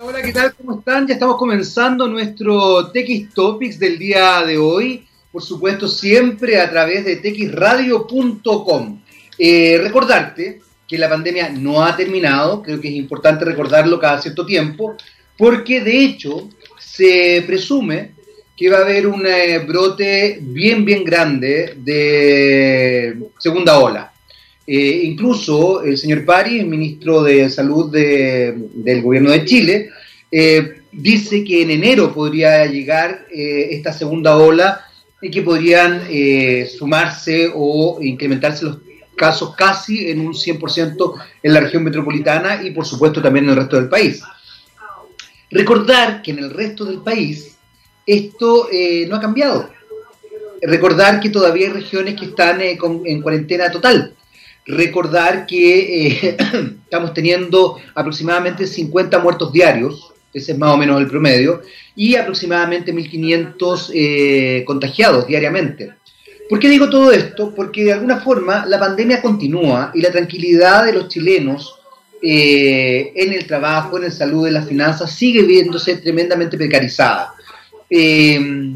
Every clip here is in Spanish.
Hola, ¿qué tal? ¿Cómo están? Ya estamos comenzando nuestro TX Topics del día de hoy. Por supuesto, siempre a través de texradio.com. Eh, recordarte que la pandemia no ha terminado, creo que es importante recordarlo cada cierto tiempo, porque de hecho se presume que va a haber un eh, brote bien, bien grande de segunda ola. Eh, incluso el señor Pari, el ministro de Salud del gobierno de Chile, eh, dice que en enero podría llegar esta segunda ola y que podrían sumarse o incrementarse los casos casi en un 100% en la región metropolitana y por supuesto también en el resto del país. Recordar que en el resto del país esto eh, no ha cambiado. Recordar que todavía hay regiones que están eh, en cuarentena total. Recordar que eh, estamos teniendo aproximadamente 50 muertos diarios, ese es más o menos el promedio, y aproximadamente 1.500 contagiados diariamente. ¿Por qué digo todo esto? Porque de alguna forma la pandemia continúa y la tranquilidad de los chilenos en el trabajo, en la salud, en las finanzas, sigue viéndose tremendamente precarizada. Eh,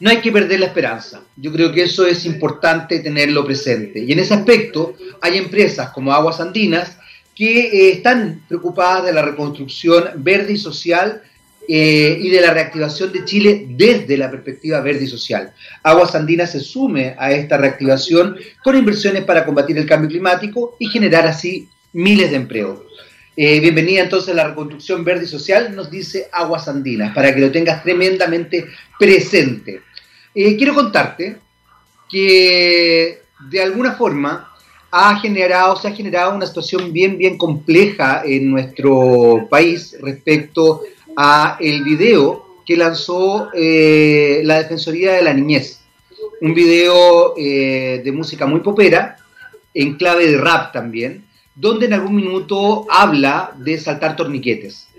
no hay que perder la esperanza. Yo creo que eso es importante tenerlo presente. Y en ese aspecto hay empresas como Aguas Andinas que eh, están preocupadas de la reconstrucción verde y social eh, y de la reactivación de Chile desde la perspectiva verde y social. Aguas Andinas se sume a esta reactivación con inversiones para combatir el cambio climático y generar así miles de empleos. Eh, bienvenida entonces a la reconstrucción verde y social, nos dice Aguas Andinas, para que lo tengas tremendamente presente. Eh, quiero contarte que de alguna forma ha generado, se ha generado una situación bien, bien compleja en nuestro país respecto a el video que lanzó eh, la Defensoría de la Niñez. Un video de música muy popera, en clave de rap también, donde en algún minuto habla de saltar torniquetes.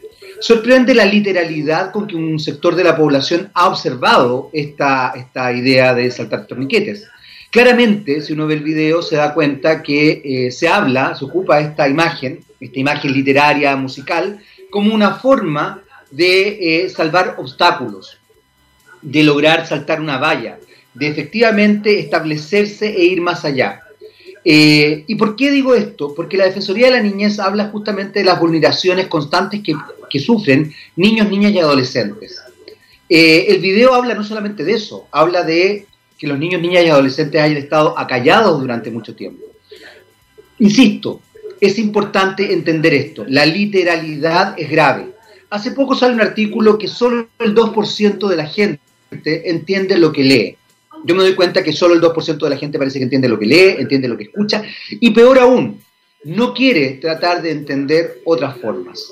Sorprende la literalidad con que un sector de la población ha observado esta, esta idea de saltar torniquetes. Claramente, si uno ve el video, se da cuenta que eh, se habla, se ocupa esta imagen, esta imagen literaria, musical, como una forma de eh, salvar obstáculos, de lograr saltar una valla, de efectivamente establecerse e ir más allá. Eh, ¿Y por qué digo esto? Porque la Defensoría de la Niñez habla justamente de las vulneraciones constantes que, sufren niños, niñas y adolescentes. Eh, el video habla no solamente de eso, habla de que los niños, niñas y adolescentes hayan estado acallados durante mucho tiempo. Insisto, es importante entender esto, la literalidad es grave. Hace poco sale un artículo que solo el 2% de la gente entiende lo que lee yo me doy cuenta que solo el 2% de la gente parece que entiende lo que lee, entiende lo que escucha, y peor aún, no quiere tratar de entender otras formas.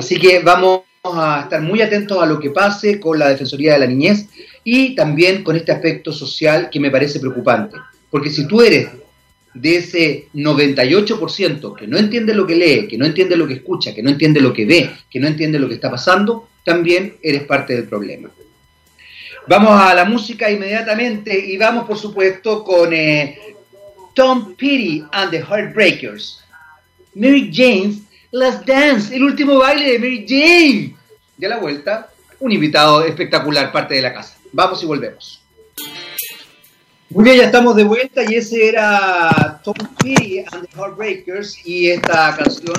Así que vamos a estar muy atentos a lo que pase con la Defensoría de la Niñez y también con este aspecto social que me parece preocupante. Porque si tú eres de ese 98% que no entiende lo que lee, que no entiende lo que escucha, que no entiende lo que ve, que no entiende lo que está pasando, también eres parte del problema. Vamos a la música inmediatamente y vamos, por supuesto, con eh, Tom Petty and the Heartbreakers. Mary Jane's Last Dance, el último baile de Mary Jane. De la vuelta, un invitado espectacular, parte de la casa. Vamos y volvemos. Muy bien, ya estamos de vuelta y ese era Tom Petty and the Heartbreakers y esta canción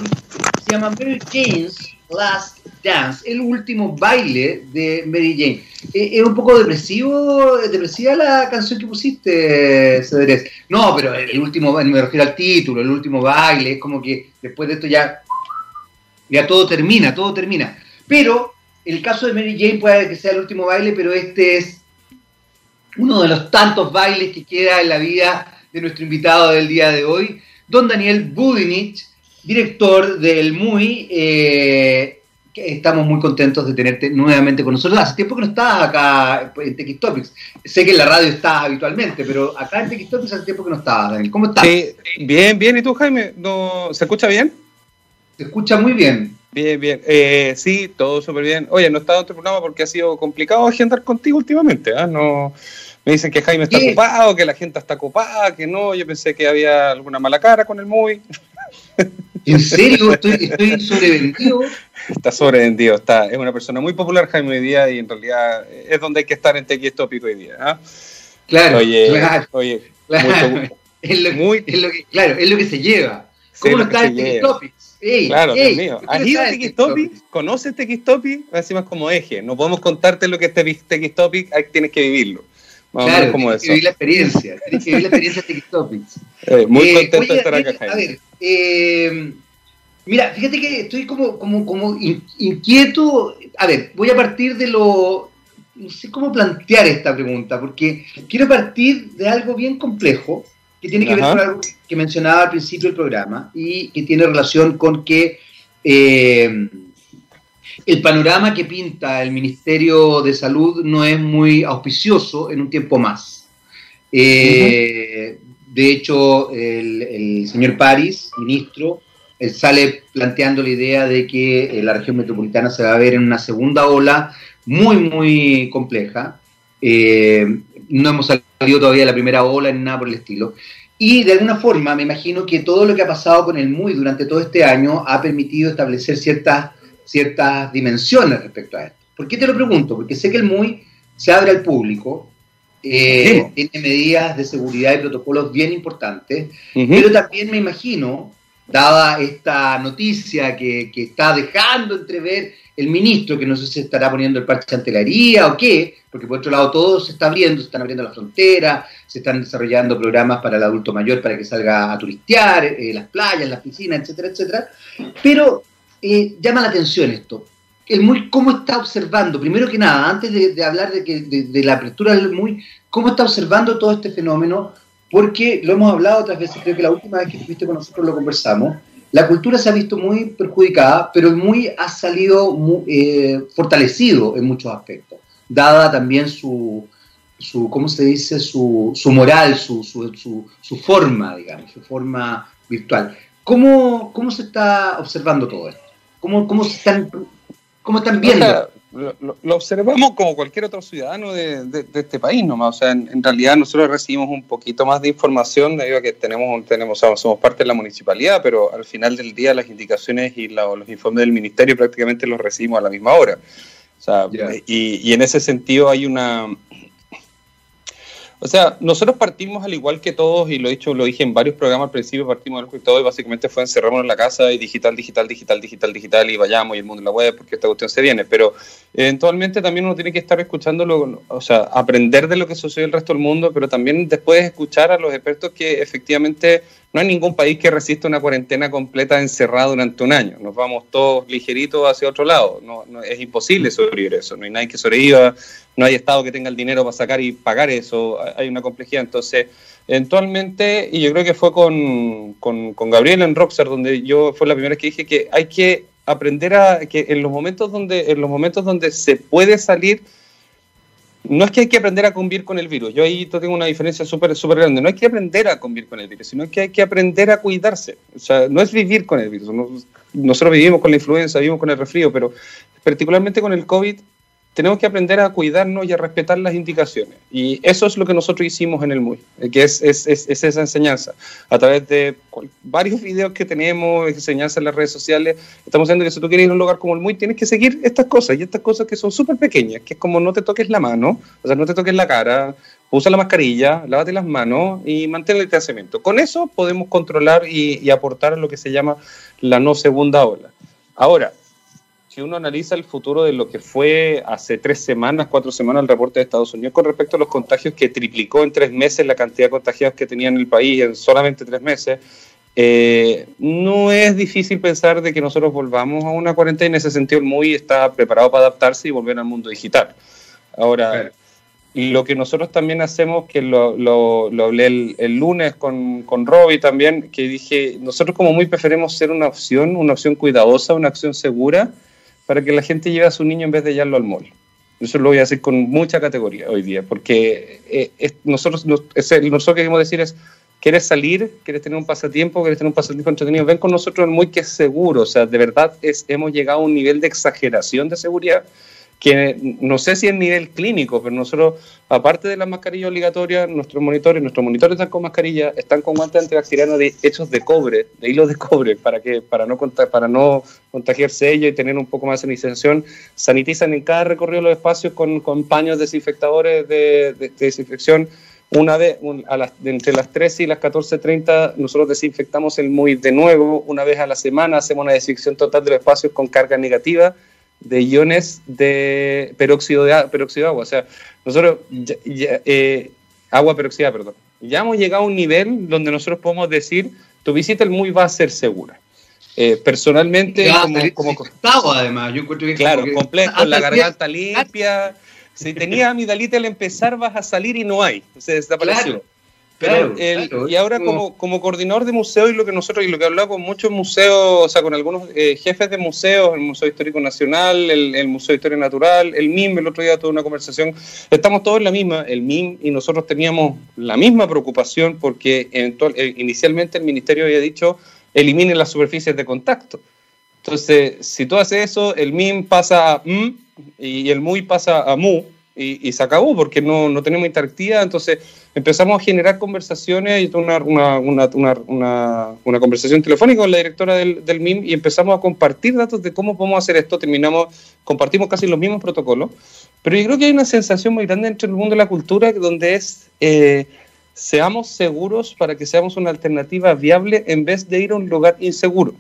se llama Mary Jane's Last Dance, el último baile de Mary Jane. Eh, es un poco depresivo, depresiva la canción que pusiste, Cedrés. No, pero el último, me refiero al título, el último baile, es como que después de esto ya, ya todo termina, todo termina. Pero el caso de Mary Jane puede que sea el último baile, pero este es uno de los tantos bailes que queda en la vida de nuestro invitado del día de hoy, don Daniel Budinich, director del MUI. Eh, estamos muy contentos de tenerte nuevamente con nosotros. Hace tiempo que no estás acá en TX Topics. Sé que en la radio estás habitualmente, pero acá en TX Topics hace tiempo que no estabas, Daniel. ¿Cómo estás? bien, bien. ¿Y tú, Jaime? ¿No, ¿Se escucha bien? Se escucha muy bien. Bien, bien. Eh, sí, todo súper bien. Oye, no he estado en tu programa porque ha sido complicado agendar contigo últimamente. ¿ah? No, me dicen que Jaime está ocupado, que la gente está ocupada, que no. Yo pensé que había alguna mala cara con el movie. ¿En serio? ¿Estoy, estoy sobrevendido? Está sobrevendido, está. Es una persona muy popular, Jaime, hoy día, y en realidad es donde hay que estar en TX Tópico hoy día. ¿ah? Claro, Oye, claro, oye, claro. mucho- Es lo, muy- es lo que, claro, es lo que se lleva. ¿Cómo no está en TX lleva. Topics? Ey, Claro, ey, Dios mío. ¿por qué ¿Has ido a Topic? ¿Conoces Topic? Encima es como eje. No podemos contarte lo que es ahí tienes que vivirlo. Más o menos Claro, como tienes que eso. vivir la experiencia. Tienes que vivir la experiencia de Topics. Eh, muy Eh, contento oye, de estar acá, oye, A Jaime. ver, eh, mira, fíjate que estoy como, como, como in- inquieto. A ver, voy a partir de lo. No sé cómo plantear esta pregunta, porque quiero partir de algo bien complejo que tiene que ver con algo que mencionaba al principio del programa y que tiene relación con que eh, el panorama que pinta el Ministerio de Salud no es muy auspicioso en un tiempo más. Eh, De hecho, el, el señor París, ministro, él sale planteando la idea de que eh, la región metropolitana se va a ver en una segunda ola muy, muy compleja. Eh, no hemos salido todavía la primera ola ni nada por el estilo. Y de alguna forma me imagino que todo lo que ha pasado con el MUI durante todo este año ha permitido establecer ciertas, ciertas dimensiones respecto a esto. ¿Por qué te lo pregunto? Porque sé que el MUI se abre al público, eh, tiene medidas de seguridad y protocolos bien importantes, Ujú. pero también me imagino, dada esta noticia que, está dejando entrever el ministro, que no sé si estará poniendo el parche ante la herida o qué, porque por otro lado todo se está abriendo, se están abriendo las fronteras, se están desarrollando programas para el adulto mayor para que salga a turistear, eh, las playas, las piscinas, etcétera, etcétera. Pero eh, llama la atención esto. El MUI, ¿cómo está observando? Primero que nada, antes de, de hablar de, que, de, de la apertura del MUI, ¿cómo está observando todo este fenómeno? Porque lo hemos hablado otras veces, creo que la última vez que estuviste con nosotros lo conversamos. La cultura se ha visto muy perjudicada, pero MUI ha salido eh, fortalecido en muchos aspectos, dada también su, su ¿cómo se dice? Su, su moral, su, su, su, forma, digamos, su forma virtual. ¿Cómo, cómo se está observando todo esto? ¿Cómo, cómo, se están, cómo están O viendo? sea, lo, lo- observamos como cualquier otro ciudadano de, de- de este país nomás. O sea, en, en realidad nosotros recibimos un poquito más de información debido a que tenemos, tenemos somos parte de la municipalidad, pero al final del día las indicaciones y la- los informes del ministerio prácticamente los recibimos a la misma hora. O sea, Ya. y, y en ese sentido hay una... O sea, nosotros partimos al igual que todos, y lo he dicho, lo dije en varios programas al principio, partimos del todo y básicamente fue encerrarnos en la casa y digital, digital, digital, digital, digital, y vayamos y el mundo en la web, porque esta cuestión se viene. Pero eventualmente también uno tiene que estar escuchándolo, o sea, aprender de lo que sucede en el resto del mundo, pero también después escuchar a los expertos que efectivamente no hay ningún país que resista una cuarentena completa encerrada durante un año. Nos vamos todos ligeritos hacia otro lado. No, no- es imposible sobrevivir eso. No hay nadie que sobreviva, no hay Estado que tenga el dinero para sacar y pagar eso. Hay una complejidad. Entonces, eventualmente, y yo creo que fue con, con, con Gabriel en Rockstar, donde yo fue la primera vez que dije que hay que aprender a que en los momentos donde en los momentos donde se puede salir no es que hay que aprender a convivir con el virus. Yo ahí tengo una diferencia súper súper grande. No hay que aprender a convivir con el virus, sino que hay que aprender a cuidarse. O sea, no es vivir con el virus. No- Nosotros vivimos con la influenza, vivimos con el resfrío, pero particularmente con el COVID tenemos que aprender a cuidarnos y a respetar las indicaciones. Y eso es lo que nosotros hicimos en el MUI, eh, que es, es, es- es esa enseñanza. A través de varios videos que tenemos, enseñanza en las redes sociales, estamos diciendo que si tú quieres ir a un lugar como el MUI, tienes que seguir estas cosas, y estas cosas que son súper pequeñas, que es como no te toques la mano, o sea, no te toques la cara, usa la mascarilla, lávate las manos y mantén el distanciamiento. Con eso podemos controlar y, y aportar a lo que se llama la no segunda ola. Ahora, si uno analiza el futuro de lo que fue hace tres semanas, cuatro semanas el reporte de Estados Unidos con respecto a los contagios que triplicó en tres meses la cantidad de contagiados que tenía en el país en solamente tres meses, eh, no es difícil pensar de que nosotros volvamos a una cuarentena. En ese sentido, el MUI está preparado para adaptarse y volver al mundo digital. Ahora, Claro. lo que nosotros también hacemos, que lo, lo, lo hablé el, el lunes con, con Robbie también, que dije, nosotros como muy preferimos ser una opción, una opción cuidadosa, una opción segura, para que la gente lleve a su niño en vez de llevarlo al mall. Eso lo voy a hacer con mucha categoría hoy día, porque eh, nosotros, nos- es nosotros queremos decir es, ¿quieres salir? ¿Quieres tener un pasatiempo? ¿Quieres tener un pasatiempo entretenido? Ven con nosotros muy que es seguro, o sea, de verdad es, hemos llegado a un nivel de exageración de seguridad que no sé si es nivel clínico, pero nosotros, aparte de las mascarillas obligatorias, nuestros monitores, nuestros monitores están con mascarilla, están con guantes antibacterianos de, hechos de cobre, de hilos de cobre, para que para no para no contagiarse ellos y tener un poco más de sanitización. Sanitizan en cada recorrido los espacios con, con paños desinfectadores de, desinfección. Una vez, a las, entre las 13 y las 14.30, nosotros desinfectamos el MUI de nuevo. Una vez a la semana hacemos una desinfección total de los espacios con carga negativa de iones de peróxido de, peróxido de agua. O sea, nosotros, eh, agua peroxidada, perdón. Ya hemos llegado a un nivel donde nosotros podemos decir, tu visita al MUI va a ser segura. Eh, personalmente, como, como además, yo encuentro Claro, completo, con la garganta limpia. Si tenía amidalita al empezar, vas a salir y no hay. Se desapareció. Pero y ahora como, como, coordinador de museo y lo que nosotros, y lo que he hablado con muchos museos, o sea, con algunos eh, jefes de museos, el Museo Histórico Nacional, el, Museo de Historia Natural, el MIM, el otro día tuve una conversación, estamos todos en la misma, el MIM y nosotros teníamos la misma preocupación porque eh, inicialmente el Ministerio había dicho eliminen las superficies de contacto. Entonces, si tú haces eso, el MIM pasa a M y el MUI pasa a MU y, se acabó porque no, no tenemos interactividad. Entonces, empezamos a generar conversaciones y una, una, una, una, conversación telefónica con la directora del, del, MIM y empezamos a compartir datos de cómo podemos hacer esto. Terminamos, compartimos casi los mismos protocolos, pero yo creo que hay una sensación muy grande entre el mundo de la cultura donde es eh, seamos seguros para que seamos una alternativa viable en vez de ir a un lugar inseguro,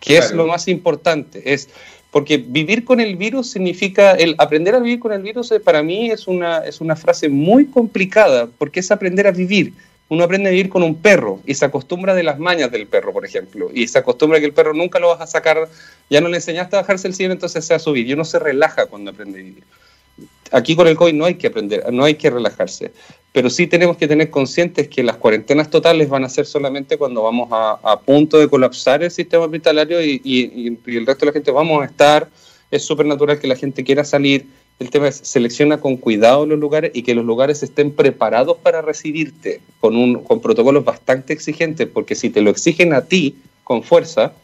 que es lo más importante. Es porque vivir con el virus significa, el aprender a vivir con el virus eh, para mí es una, es una frase muy complicada, porque es aprender a vivir. Uno aprende a vivir con un perro y se acostumbra de las mañas del perro, por ejemplo, y se acostumbra que el perro nunca lo vas a sacar, ya no le enseñaste a bajarse el cielo, entonces se va a subir. Y uno se relaja cuando aprende a vivir. Aquí con el COVID no hay que aprender, no hay que relajarse pero sí tenemos que tener conscientes que las cuarentenas totales van a ser solamente cuando vamos a, punto de colapsar el sistema hospitalario y, y, el resto de la gente vamos a estar. Es súper natural que la gente quiera salir. El tema es selecciona con cuidado los lugares y que los lugares estén preparados para recibirte con, un, con protocolos bastante exigentes, porque si te lo exigen a ti con fuerza,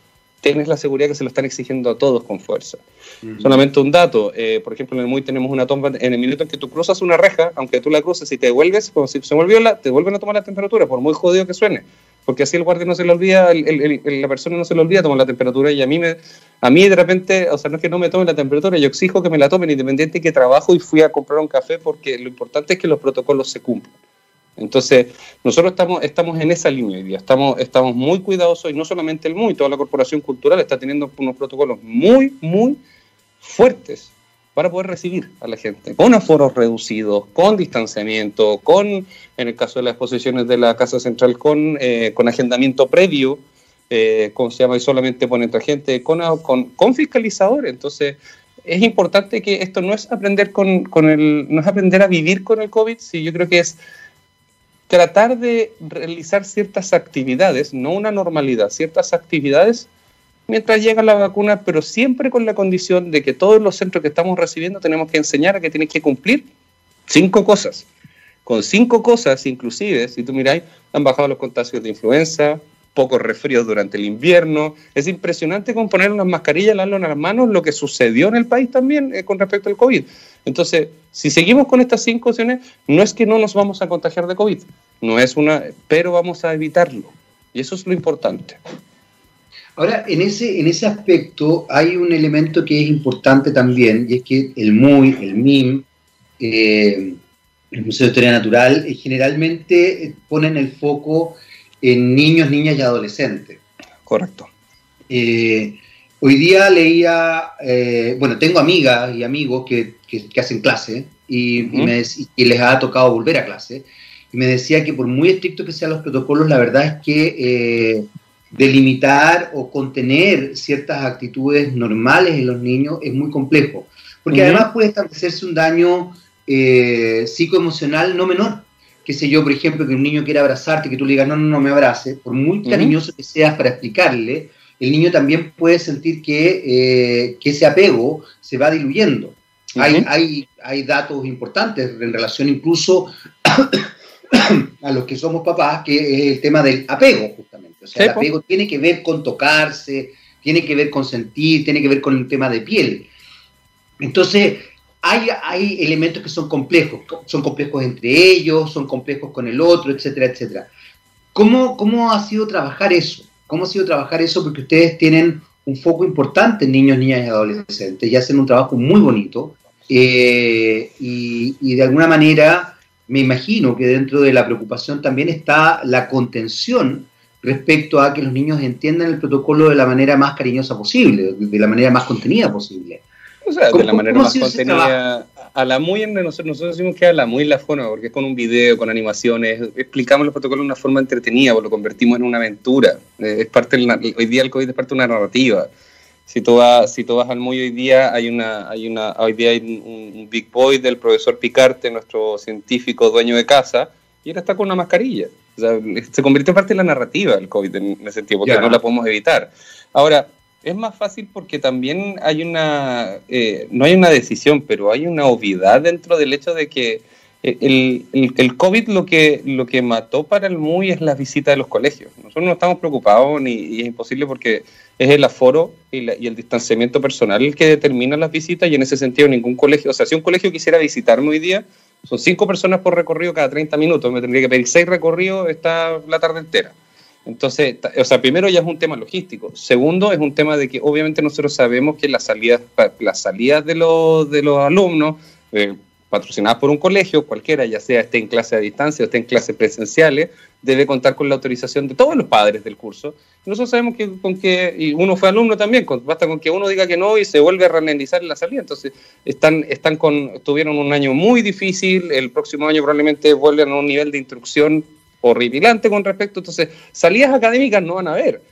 tienes la seguridad que se lo están exigiendo a todos con fuerza. Solamente un dato, eh, por ejemplo, en el MUI tenemos una toma, en el minuto en que tú cruzas una reja, aunque tú la cruces y te devuelves, como si se volvió la, te vuelven a tomar la temperatura, por muy jodido que suene, porque así el guardia no se le olvida, la persona no se le olvida tomar la temperatura y a mí, me, a mí de repente, o sea, no es que no me tomen la temperatura, yo exijo que me la tomen independiente que trabajo y fui a comprar un café porque lo importante es que los protocolos se cumplan. Entonces, nosotros estamos, estamos en esa línea hoy día, estamos, estamos muy cuidadosos y no solamente el MUI, toda la corporación cultural está teniendo unos protocolos muy, muy fuertes para poder recibir a la gente, con aforos reducidos, con distanciamiento, con, en el caso de las exposiciones de la Casa Central, con, eh, con agendamiento previo, eh, como se llama, y solamente pone entre gente, con, con, con fiscalizadores. Entonces, es importante que esto no es aprender con, con el, no es aprender a vivir con el COVID, sí, yo creo que es tratar de realizar ciertas actividades, no una normalidad, ciertas actividades mientras llega la vacuna, pero siempre con la condición de que todos los centros que estamos recibiendo tenemos que enseñar a que tienen que cumplir cinco cosas. Con cinco cosas, inclusive, si tú miráis, han bajado los contagios de influenza, pocos resfríos durante el invierno. Es impresionante con poner unas mascarillas, darlo en las manos, lo que sucedió en el país también eh, con respecto al COVID. Entonces, si seguimos con estas cinco opciones, no es que no nos vamos a contagiar de COVID, no es una, pero vamos a evitarlo. Y eso es lo importante. Ahora, en ese, en ese aspecto hay un elemento que es importante también, y es que el MUI, el MIM, eh, el Museo de Historia Natural, eh, generalmente ponen el foco en niños, niñas y adolescentes. Correcto. Eh, hoy día leía, bueno, tengo amigas y amigos que, hacen clase y, y, les ha tocado volver a clase, y me decía que por muy estrictos que sean los protocolos, la verdad es que delimitar o contener ciertas actitudes normales en los niños es muy complejo, porque además puede establecerse un daño eh, psicoemocional no menor. Que sé yo, por ejemplo, que un niño quiera abrazarte, que tú le digas, no, no, no me abrace, por muy cariñoso que seas para explicarle, el niño también puede sentir que, eh, que ese apego se va diluyendo. hay, hay, hay datos importantes en relación incluso a los que somos papás, que es el tema del apego, justamente. O sea, el apego tiene que ver con tocarse, tiene que ver con sentir, tiene que ver con el tema de piel. Entonces, hay, hay elementos que son complejos, son complejos entre ellos, son complejos con el otro, etcétera, etcétera. ¿Cómo, ¿Cómo ha sido trabajar eso? ¿Cómo ha sido trabajar eso? Porque ustedes tienen un foco importante en niños, niñas y adolescentes y hacen un trabajo muy bonito. Eh, y, y, de alguna manera me imagino que dentro de la preocupación también está la contención respecto a que los niños entiendan el protocolo de la manera más cariñosa posible, de la manera más contenida posible. O sea, de la manera más contenida, a la muy nosotros, nosotros decimos que a la muy la forma, porque es con un video, con animaciones, explicamos los protocolos de una forma entretenida, lo convertimos en una aventura. Eh, es parte hoy día el COVID es parte de una narrativa. Si tú vas, si tú vas al muy hoy día, hay una, hay una, hoy día hay un, big boy del profesor Picarte, nuestro científico dueño de casa, y él está con una mascarilla. O sea, se convirtió en parte de la narrativa el COVID en ese sentido, porque no la podemos evitar. Ahora, es más fácil porque también hay una, eh, no hay una decisión, pero hay una obviedad dentro del hecho de que el, el, COVID lo que, lo que mató para el MUI es la visita de los colegios. Nosotros no estamos preocupados ni, y es imposible porque es el aforo y, y, el distanciamiento personal el que determina las visitas y en ese sentido ningún colegio, o sea, si un colegio quisiera visitarme hoy día, son cinco personas por recorrido cada 30 minutos, me tendría que pedir seis recorridos, está la tarde entera. Entonces, o sea, primero ya es un tema logístico. Segundo, es un tema de que obviamente nosotros sabemos que las salidas, las salidas de los, de los alumnos, eh, patrocinadas por un colegio, cualquiera, ya sea esté en clase a distancia o esté en clases presenciales, debe contar con la autorización de todos los padres del curso. Nosotros sabemos que con que, y uno fue alumno también, basta con que uno diga que no y se vuelve a ralentizar en la salida. Entonces, están, están con, tuvieron un año muy difícil, el próximo año probablemente vuelven a un nivel de instrucción horripilante con respecto. Entonces, salidas académicas no van a haber.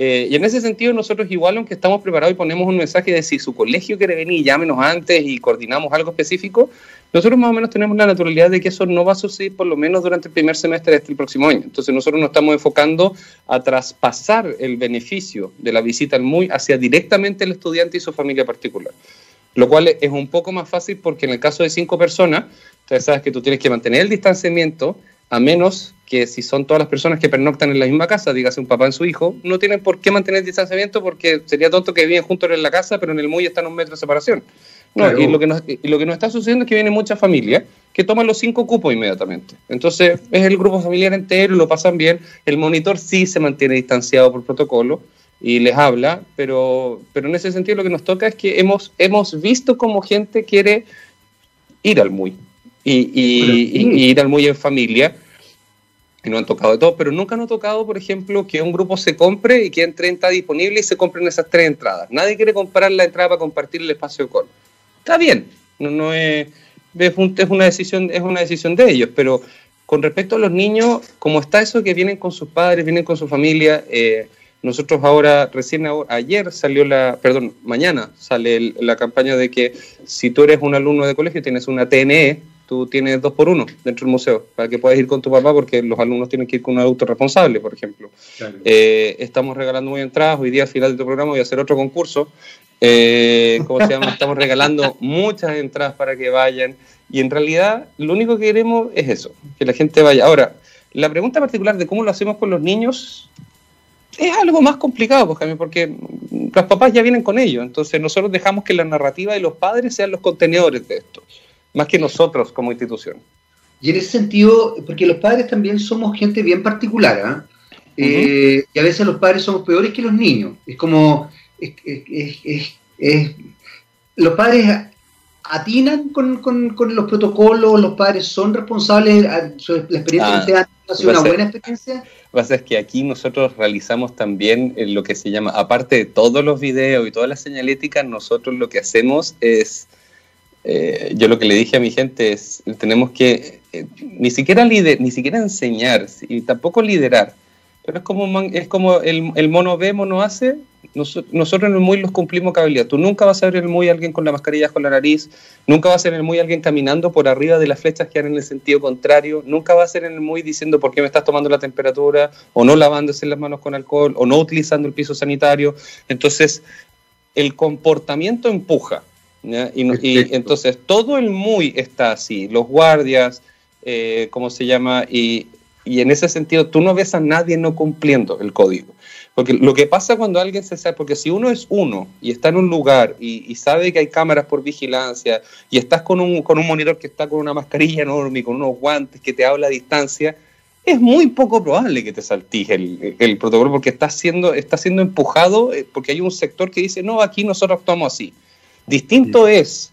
Eh, y en ese sentido, nosotros igual, aunque estamos preparados y ponemos un mensaje de si su colegio quiere venir, llámenos antes y coordinamos algo específico, nosotros más o menos tenemos la naturalidad de que eso no va a suceder por lo menos durante el primer semestre de este próximo año. Entonces nosotros nos estamos enfocando a traspasar el beneficio de la visita al MUI hacia directamente el estudiante y su familia particular. Lo cual es un poco más fácil porque en el caso de cinco personas, ustedes sabes que tú tienes que mantener el distanciamiento, a menos que si son todas las personas que pernoctan en la misma casa, dígase un papá en su hijo, no tienen por qué mantener el distanciamiento porque sería tonto que viven juntos en la casa, pero en el MUI están a un metro de separación. No, y, lo que nos, y lo que nos está sucediendo es que vienen muchas familias que toman los cinco cupos inmediatamente. Entonces, es el grupo familiar entero, lo pasan bien. El monitor sí se mantiene distanciado por protocolo y les habla, pero, pero en ese sentido lo que nos toca es que hemos, hemos visto como gente quiere ir al MUI y, y, ir al MUI en familia y no han tocado de todo, pero nunca han tocado, por ejemplo, que un grupo se compre y que en 30 disponible y se compren esas tres entradas. Nadie quiere comprar la entrada para compartir el espacio de call. Está bien, no, no es, es, una decisión, es una decisión de ellos, pero con respecto a los niños, como está eso que vienen con sus padres, vienen con su familia, eh, nosotros ahora, recién ayer salió la, perdón, mañana sale la campaña de que si tú eres un alumno de colegio y tienes una TNE, tú tienes dos por uno dentro del museo, para que puedas ir con tu papá, porque los alumnos tienen que ir con un adulto responsable, por ejemplo. Eh, estamos regalando muy entradas, hoy día al final de tu programa voy a hacer otro concurso. Eh, ¿Cómo se llama? Estamos regalando muchas entradas para que vayan. Y en realidad lo único que queremos es eso, que la gente vaya. Ahora, la pregunta particular de cómo lo hacemos con los niños es algo más complicado, pues, porque los papás ya vienen con ello. Entonces nosotros dejamos que la narrativa de los padres sean los contenedores de esto más que nosotros como institución. Y en ese sentido, porque los padres también somos gente bien particular, ¿ah? eh, y a veces los padres somos peores que los niños. Es como, los padres atinan con, los protocolos, los padres son responsables, la experiencia que ah, ha sido una buena experiencia. Lo que pasa es que aquí nosotros realizamos también lo que se llama, aparte de todos los videos y toda la señalética, nosotros lo que hacemos es eh, yo lo que le dije a mi gente es, tenemos que eh, ni, siquiera ni siquiera enseñar y tampoco liderar, pero es como, es como el, el mono ve, mono hace, nosotros en el muy los cumplimos cabalidad. Tú nunca vas a ver en el muy alguien con la mascarilla con la nariz, nunca vas a ser en el muy alguien caminando por arriba de las flechas que van en el sentido contrario, nunca va a ser en el muy diciendo por qué me estás tomando la temperatura, o no lavándose las manos con alcohol, o no utilizando el piso sanitario. Entonces, el comportamiento empuja. Y, entonces todo el muy está así, los guardias, eh, ¿cómo se llama? Y, y, en ese sentido tú no ves a nadie no cumpliendo el código. Porque lo que pasa cuando alguien se sabe, porque si uno es uno y está en un lugar y, sabe que hay cámaras por vigilancia y estás con un, con un monitor que está con una mascarilla enorme y con unos guantes que te habla a distancia, es muy poco probable que te saltije el, el, protocolo porque está siendo, está siendo empujado, eh, porque hay un sector que dice, no, aquí nosotros actuamos así. Distinto es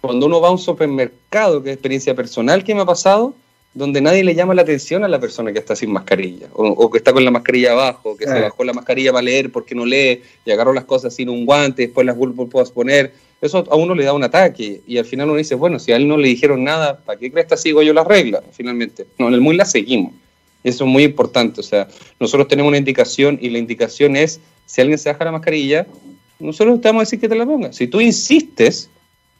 cuando uno va a un supermercado, que es experiencia personal que me ha pasado, donde nadie le llama la atención a la persona que está sin mascarilla, o, que está con la mascarilla abajo, que se bajó la mascarilla para leer porque no lee, y agarró las cosas sin un guante, después las vuelvo a poner. Eso a uno le da un ataque, y al final uno dice, bueno, si a él no le dijeron nada, ¿para qué crees que sigo yo las reglas? Finalmente, no, en el muy la seguimos. Eso es muy importante, o sea, nosotros tenemos una indicación, y la indicación es, si alguien se baja la mascarilla, nosotros te vamos a decir que te la ponga. Si tú insistes,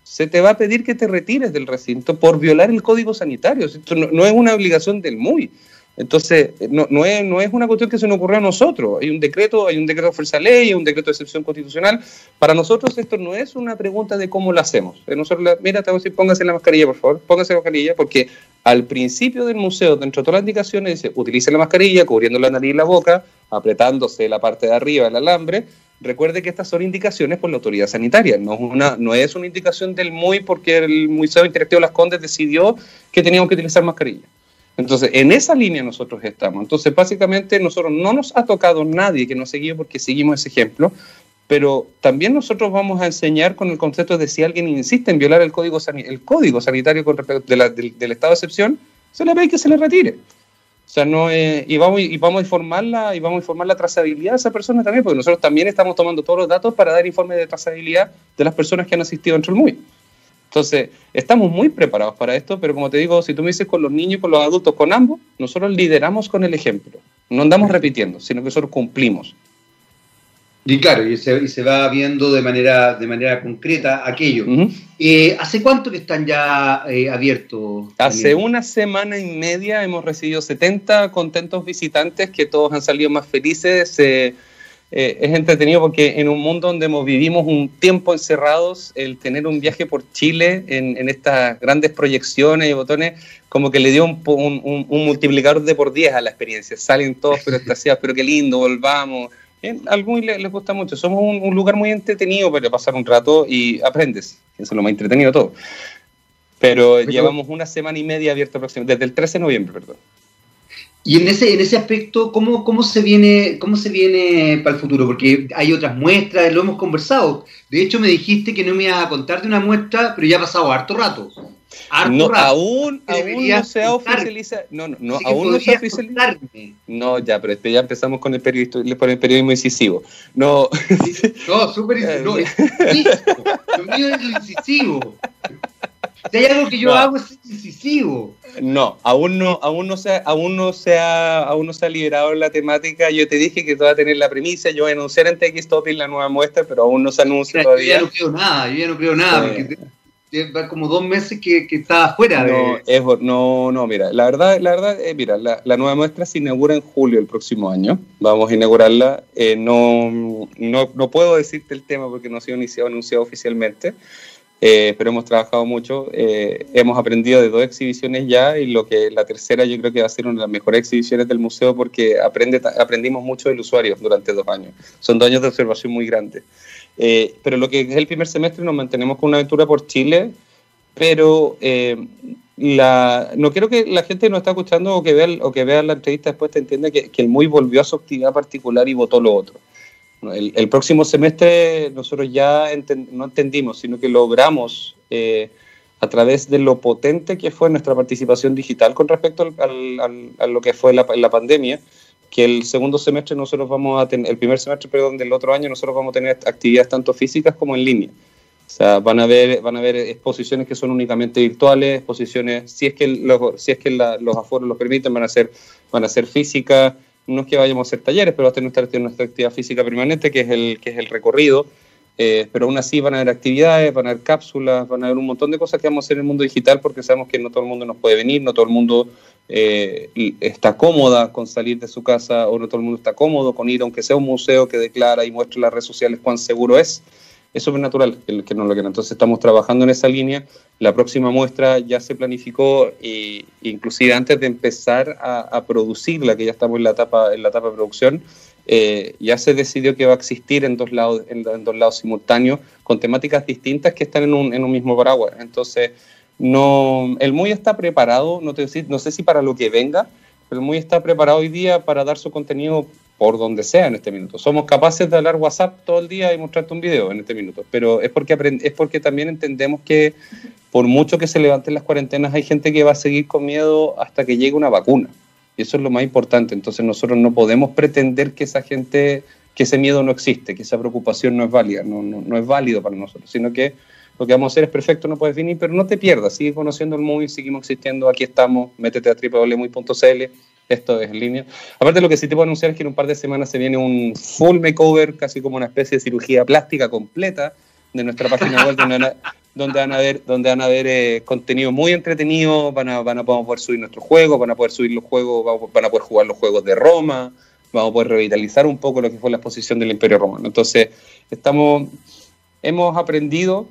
se te va a pedir que te retires del recinto por violar el código sanitario. Esto no, es una obligación del MUI. Entonces, no, no, es, no es una cuestión que se nos ocurrió a nosotros. Hay un decreto, hay un decreto de fuerza ley, hay un decreto de excepción constitucional. Para nosotros esto no es una pregunta de cómo lo hacemos. Eh, mira, te voy a decir, póngase la mascarilla, por favor, póngase la mascarilla, porque al principio del museo, dentro de todas las indicaciones, dice, utilice la mascarilla, cubriendo la nariz y la boca, apretándose la parte de arriba del alambre, Recuerde que estas son indicaciones por la autoridad sanitaria, no es una, indicación del MUI porque el Museo Interactivo Las Condes decidió que teníamos que utilizar mascarilla. Entonces, en esa línea nosotros estamos. Entonces, básicamente, nosotros no nos ha tocado nadie que nos seguido porque seguimos ese ejemplo, pero también nosotros vamos a enseñar con el concepto de si alguien insiste en violar el código, el código sanitario con respecto del, del estado de excepción, se le ve que se le retire. Sea, no y vamos y vamos a informarla y vamos a informar la trazabilidad de esa persona también, porque nosotros también estamos tomando todos los datos para dar informes de trazabilidad de las personas que han asistido dentro del MUI. Entonces, estamos muy preparados para esto, pero como te digo, si tú me dices con los niños con los adultos, con ambos, nosotros lideramos con el ejemplo. No andamos repitiendo, sino que nosotros cumplimos. Y claro, y se, y se, va viendo de manera, de manera concreta aquello. Eh, ¿Hace cuánto que están ya eh, abiertos? Hace una semana y media hemos recibido 70 contentos visitantes que todos han salido más felices. Eh, es entretenido porque en un mundo donde vivimos un tiempo encerrados, el tener un viaje por Chile en, en estas grandes proyecciones y botones, como que le dio un, un, un multiplicador de por 10 a la experiencia. Salen todos pero extasiados, pero qué lindo, volvamos algunos les, gusta mucho. Somos un, lugar muy entretenido para pasar un rato y aprendes. Eso es lo más entretenido de todo. Pero, llevamos una semana y media abierta desde el 13 de noviembre, perdón. Y en ese, en ese aspecto, ¿cómo, cómo, se viene, ¿cómo se viene para el futuro? Porque hay otras muestras, lo hemos conversado. De hecho, me dijiste que no me ibas a contar de una muestra, pero ya ha pasado harto rato. No, aún, aún no se ha oficializado. No, no, no aún no se ha oficializado. No, ya, pero este, ya empezamos con el, periodismo, con el periodismo incisivo. No, no súper incisivo. No, lo mío es lo incisivo. Si hay algo que yo hago es incisivo. No, aún no, aún no se ha, aún no se ha, aún no se ha liberado la temática. Yo te dije que tú vas a tener la premisa, yo voy a anunciar en TX Topic la nueva muestra, pero aún no se anuncia todavía. Yo ya no creo nada, yo ya no creo nada, porque va como dos meses que, que está afuera no, Es, no, no, mira, la verdad, la verdad, eh, mira, la, la, nueva muestra se inaugura en julio del próximo año. Vamos a inaugurarla. Eh, no, no, no puedo decirte el tema porque no ha sido iniciado, anunciado oficialmente. Eh, pero hemos trabajado mucho, eh, hemos aprendido de dos exhibiciones ya y lo que la tercera yo creo que va a ser una de las mejores exhibiciones del museo porque aprende, aprendimos mucho del usuario durante dos años. Son dos años de observación muy grandes. Eh, pero lo que es el primer semestre nos mantenemos con una aventura por Chile, pero la, no quiero que la gente nos está escuchando o que vea, o que vea la entrevista después te entienda que, que el MUI volvió a su actividad particular y votó lo otro. El, próximo semestre nosotros ya no entendimos, sino que logramos, eh, a través de lo potente que fue nuestra participación digital con respecto a lo que fue la, pandemia, que el segundo semestre nosotros vamos a tener, el primer semestre, perdón, del otro año nosotros vamos a tener actividades tanto físicas como en línea. O sea, van a haber, van a haber exposiciones que son únicamente virtuales, exposiciones, si es que, los, si es que los aforos lo permiten, van a ser, van a ser físicas, no es que vayamos a hacer talleres, pero va a tener nuestra, nuestra actividad física permanente, que es el, que es el recorrido. Eh, pero aún así van a haber actividades, van a haber cápsulas, van a haber un montón de cosas que vamos a hacer en el mundo digital porque sabemos que no todo el mundo nos puede venir, no todo el mundo eh, está cómoda con salir de su casa no todo el mundo está cómodo con ir, aunque sea un museo que declara y muestre en las redes sociales cuán seguro es. es súper natural que, que no lo quieran. Entonces estamos trabajando en esa línea. La próxima muestra ya se planificó e inclusive antes de empezar a, a, producirla, que ya estamos en la etapa, en la etapa de producción, eh, ya se decidió que va a existir en dos lados, en, en, dos lados simultáneos, con temáticas distintas que están en un, en un mismo paraguas. Entonces, no, el MUI está preparado, no, te, no sé si para lo que venga, pero el MUI está preparado hoy día para dar su contenido por donde sea en este minuto. Somos capaces de hablar WhatsApp todo el día y mostrarte un video en este minuto, pero es porque, es porque también entendemos que por mucho que se levanten las cuarentenas, hay gente que va a seguir con miedo hasta que llegue una vacuna. Y eso es lo más importante. Entonces nosotros no podemos pretender que esa gente, que ese miedo no existe, que esa preocupación no es válida, no, no, no es válido para nosotros, sino que lo que vamos a hacer es perfecto, no puedes venir, pero no te pierdas, sigue conociendo el MUI, seguimos existiendo, aquí estamos, métete a www.muy.cl, esto es en línea. Aparte lo que sí te puedo anunciar es que en un par de semanas se viene un full makeover, casi como una especie de cirugía plástica completa de nuestra página web, donde van a, donde van a ver, donde van a ver eh, contenido muy entretenido, van a, van a poder subir nuestros juegos, van a poder subir los juegos, van a poder jugar los juegos de Roma, vamos a poder revitalizar un poco lo que fue la exposición del Imperio Romano. Entonces, estamos, hemos aprendido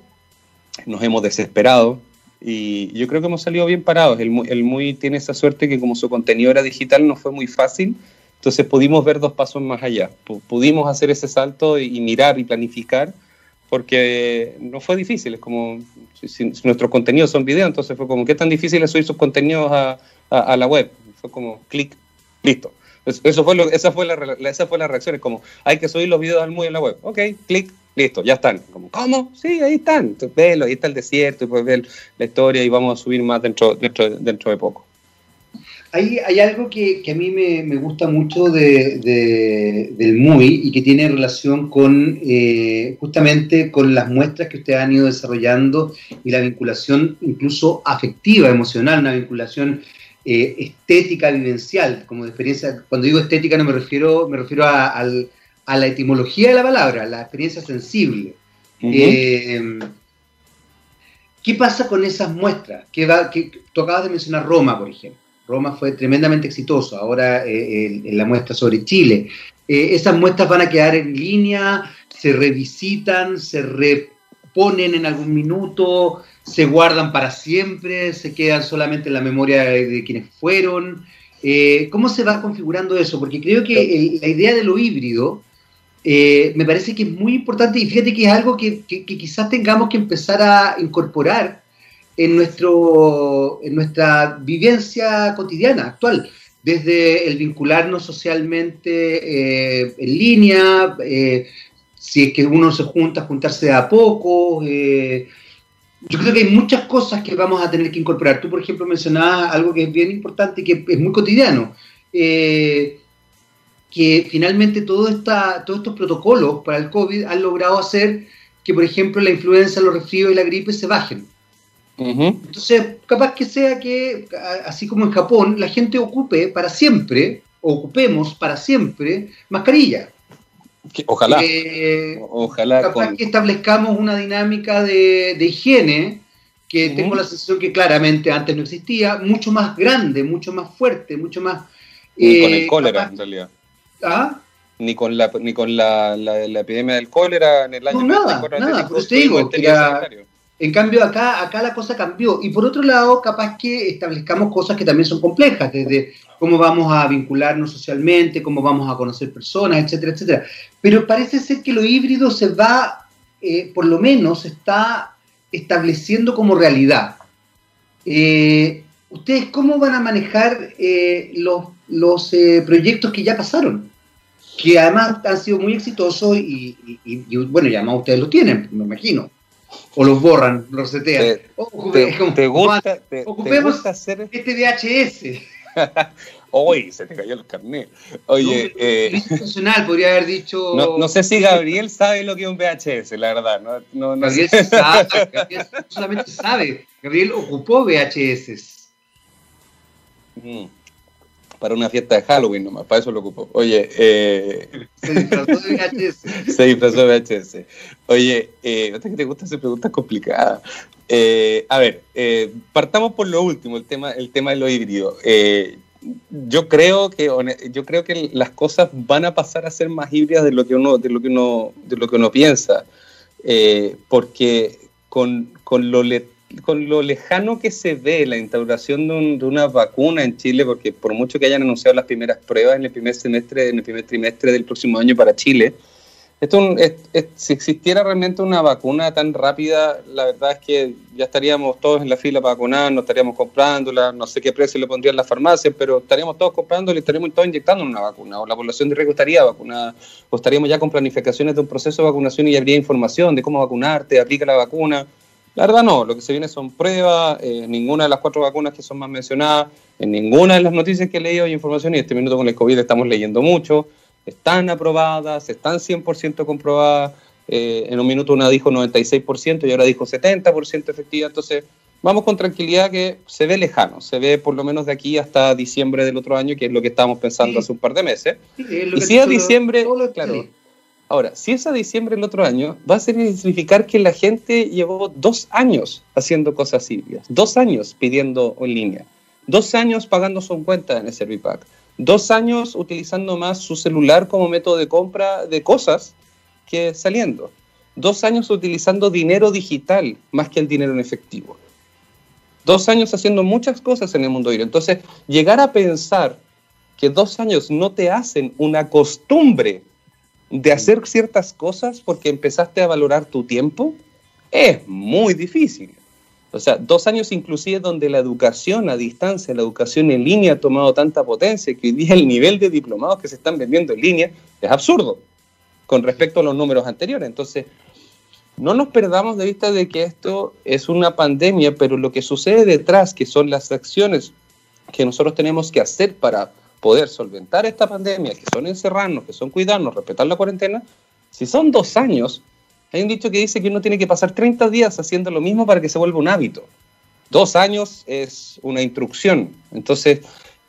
nos hemos desesperado y yo creo que hemos salido bien parados. El, el MUI tiene esa suerte que como su contenido era digital no fue muy fácil, entonces pudimos ver dos pasos más allá, pudimos hacer ese salto y, y, mirar y planificar porque no fue difícil, es como si, si, nuestros contenidos son videos, entonces fue como, ¿qué tan difícil es subir sus contenidos a, a, a la web? Fue como, clic, listo. Eso fue lo, esa, fue la, esa fue la reacción, es como, hay que subir los videos al MUI en la web. Ok, clic, listo, ya están. ¿Cómo? Sí, ahí están. Velo, ahí está el desierto, y puedes ver la historia y vamos a subir más dentro, dentro, dentro de poco. Hay, hay algo que, a mí me, gusta mucho de, del MUI y que tiene relación con eh, justamente con las muestras que ustedes han ido desarrollando y la vinculación incluso afectiva, emocional, una vinculación eh, estética, vivencial, como de experiencia. Cuando digo estética no me refiero, me refiero a, al a la etimología de la palabra, la experiencia sensible. Uh -huh. eh, ¿Qué pasa con esas muestras? Que, va, que tú acabas de mencionar Roma, por ejemplo. Roma fue tremendamente exitoso, ahora eh, en la muestra sobre Chile. Eh, esas muestras van a quedar en línea, se revisitan, se reponen en algún minuto, se guardan para siempre, se quedan solamente en la memoria de, de quienes fueron. Eh, ¿Cómo se va configurando eso? Porque creo que el, la idea de lo híbrido eh, me parece que es muy importante y fíjate que es algo que, quizás tengamos que empezar a incorporar en, nuestro, en nuestra vivencia cotidiana actual, desde el vincularnos socialmente eh, en línea, eh, si es que uno se junta, juntarse a poco. Yo creo que hay muchas cosas que vamos a tener que incorporar. Tú, por ejemplo, mencionabas algo que es bien importante y que es muy cotidiano. Que finalmente todo esta, todos estos protocolos para el COVID han logrado hacer que, por ejemplo, la influenza, los resfríos y la gripe se bajen. Uh -huh. Entonces, capaz que sea que, así como en Japón, la gente ocupe para siempre, ocupemos para siempre, mascarilla. Ojalá. Eh, Ojalá. Capaz con... que establezcamos una dinámica de, de higiene que uh -huh. tengo la sensación que claramente antes no existía, mucho más grande, mucho más fuerte, mucho más... Eh, con el cólera, capaz... en realidad. ¿Ah? Ni con, la, ni con la, la, la, epidemia del cólera en el año... No, nada, nada, por eso te digo, que era, en cambio acá, acá la cosa cambió. Y por otro lado, capaz que establezcamos cosas que también son complejas, desde cómo vamos a vincularnos socialmente, cómo vamos a conocer personas, etcétera, etcétera. Pero parece ser que lo híbrido se va, eh, por lo menos, está estableciendo como realidad. Eh, ¿Ustedes cómo van a manejar eh, los, los eh, proyectos que ya pasaron? Que además han sido muy exitosos y, y, y, bueno, ya más ustedes lo tienen, me imagino. O los borran, los resetean. Te, Ocupe, te, como, te gusta, te, ocupemos te gusta hacer... este VHS. Hoy se te cayó el carnet. Oye, no, eh, podría haber dicho. No, no, sé si Gabriel sabe lo que es un VHS, la verdad. No, Gabriel sé. sabe, Gabriel solamente sabe. Gabriel ocupó VHS. Mm. Para una fiesta de Halloween nomás, para eso lo ocupó. Oye, eh... se disfrazó de VHS. se disfrazó de VHS. Oye, eh, ¿no te gusta hacer preguntas complicadas? Eh, a ver, eh, partamos por lo último, el tema, el tema de lo híbrido. Eh, yo creo que yo creo que las cosas van a pasar a ser más híbridas de lo que uno de lo que uno de lo que uno piensa eh, porque con, con, lo con lo lejano que se ve la instauración de, de, una vacuna en Chile, porque por mucho que hayan anunciado las primeras pruebas en el primer semestre, en el primer trimestre del próximo año para Chile, esto, si existiera realmente una vacuna tan rápida, la verdad es que ya estaríamos todos en la fila para vacunar, no estaríamos comprándola, no sé qué precio le pondrían las farmacias, pero estaríamos todos comprándola y estaríamos todos inyectando una vacuna, o la población de riesgo estaría vacunada, o estaríamos ya con planificaciones de un proceso de vacunación y habría información de cómo vacunarte, aplica la vacuna. La verdad no, lo que se viene son pruebas, eh, ninguna de las cuatro vacunas que son más mencionadas, en ninguna de las noticias que he leído hay información y este minuto con el COVID estamos leyendo mucho están aprobadas, están 100% comprobadas. Eh, en un minuto una dijo 96% y ahora dijo 70% efectiva. Entonces, vamos con tranquilidad que se ve lejano, se ve por lo menos de aquí hasta diciembre del otro año, que es lo que estábamos pensando hace un par de meses. y si es diciembre, claro. Ahora, si es a diciembre del otro año, va a significar que la gente llevó dos años haciendo cosas sirias, dos años pidiendo en línea, dos años pagando su cuenta en el Servipack dos años utilizando más su celular como método de compra de cosas que saliendo. Dos años utilizando dinero digital más que el dinero en efectivo. Dos años haciendo muchas cosas en el mundo híbrido. Entonces, llegar a pensar que dos años no te hacen una costumbre de hacer ciertas cosas porque empezaste a valorar tu tiempo es muy difícil. O sea, dos años inclusive donde la educación a distancia, la educación en línea ha tomado tanta potencia que hoy día el nivel de diplomados que se están vendiendo en línea es absurdo con respecto a los números anteriores. Entonces, no nos perdamos de vista de que esto es una pandemia, pero lo que sucede detrás, que son las acciones que nosotros tenemos que hacer para poder solventar esta pandemia, que son encerrarnos, que son cuidarnos, respetar la cuarentena, si son dos años, hay un dicho que dice que uno tiene que pasar 30 días haciendo lo mismo para que se vuelva un hábito. Dos años es una instrucción. Entonces,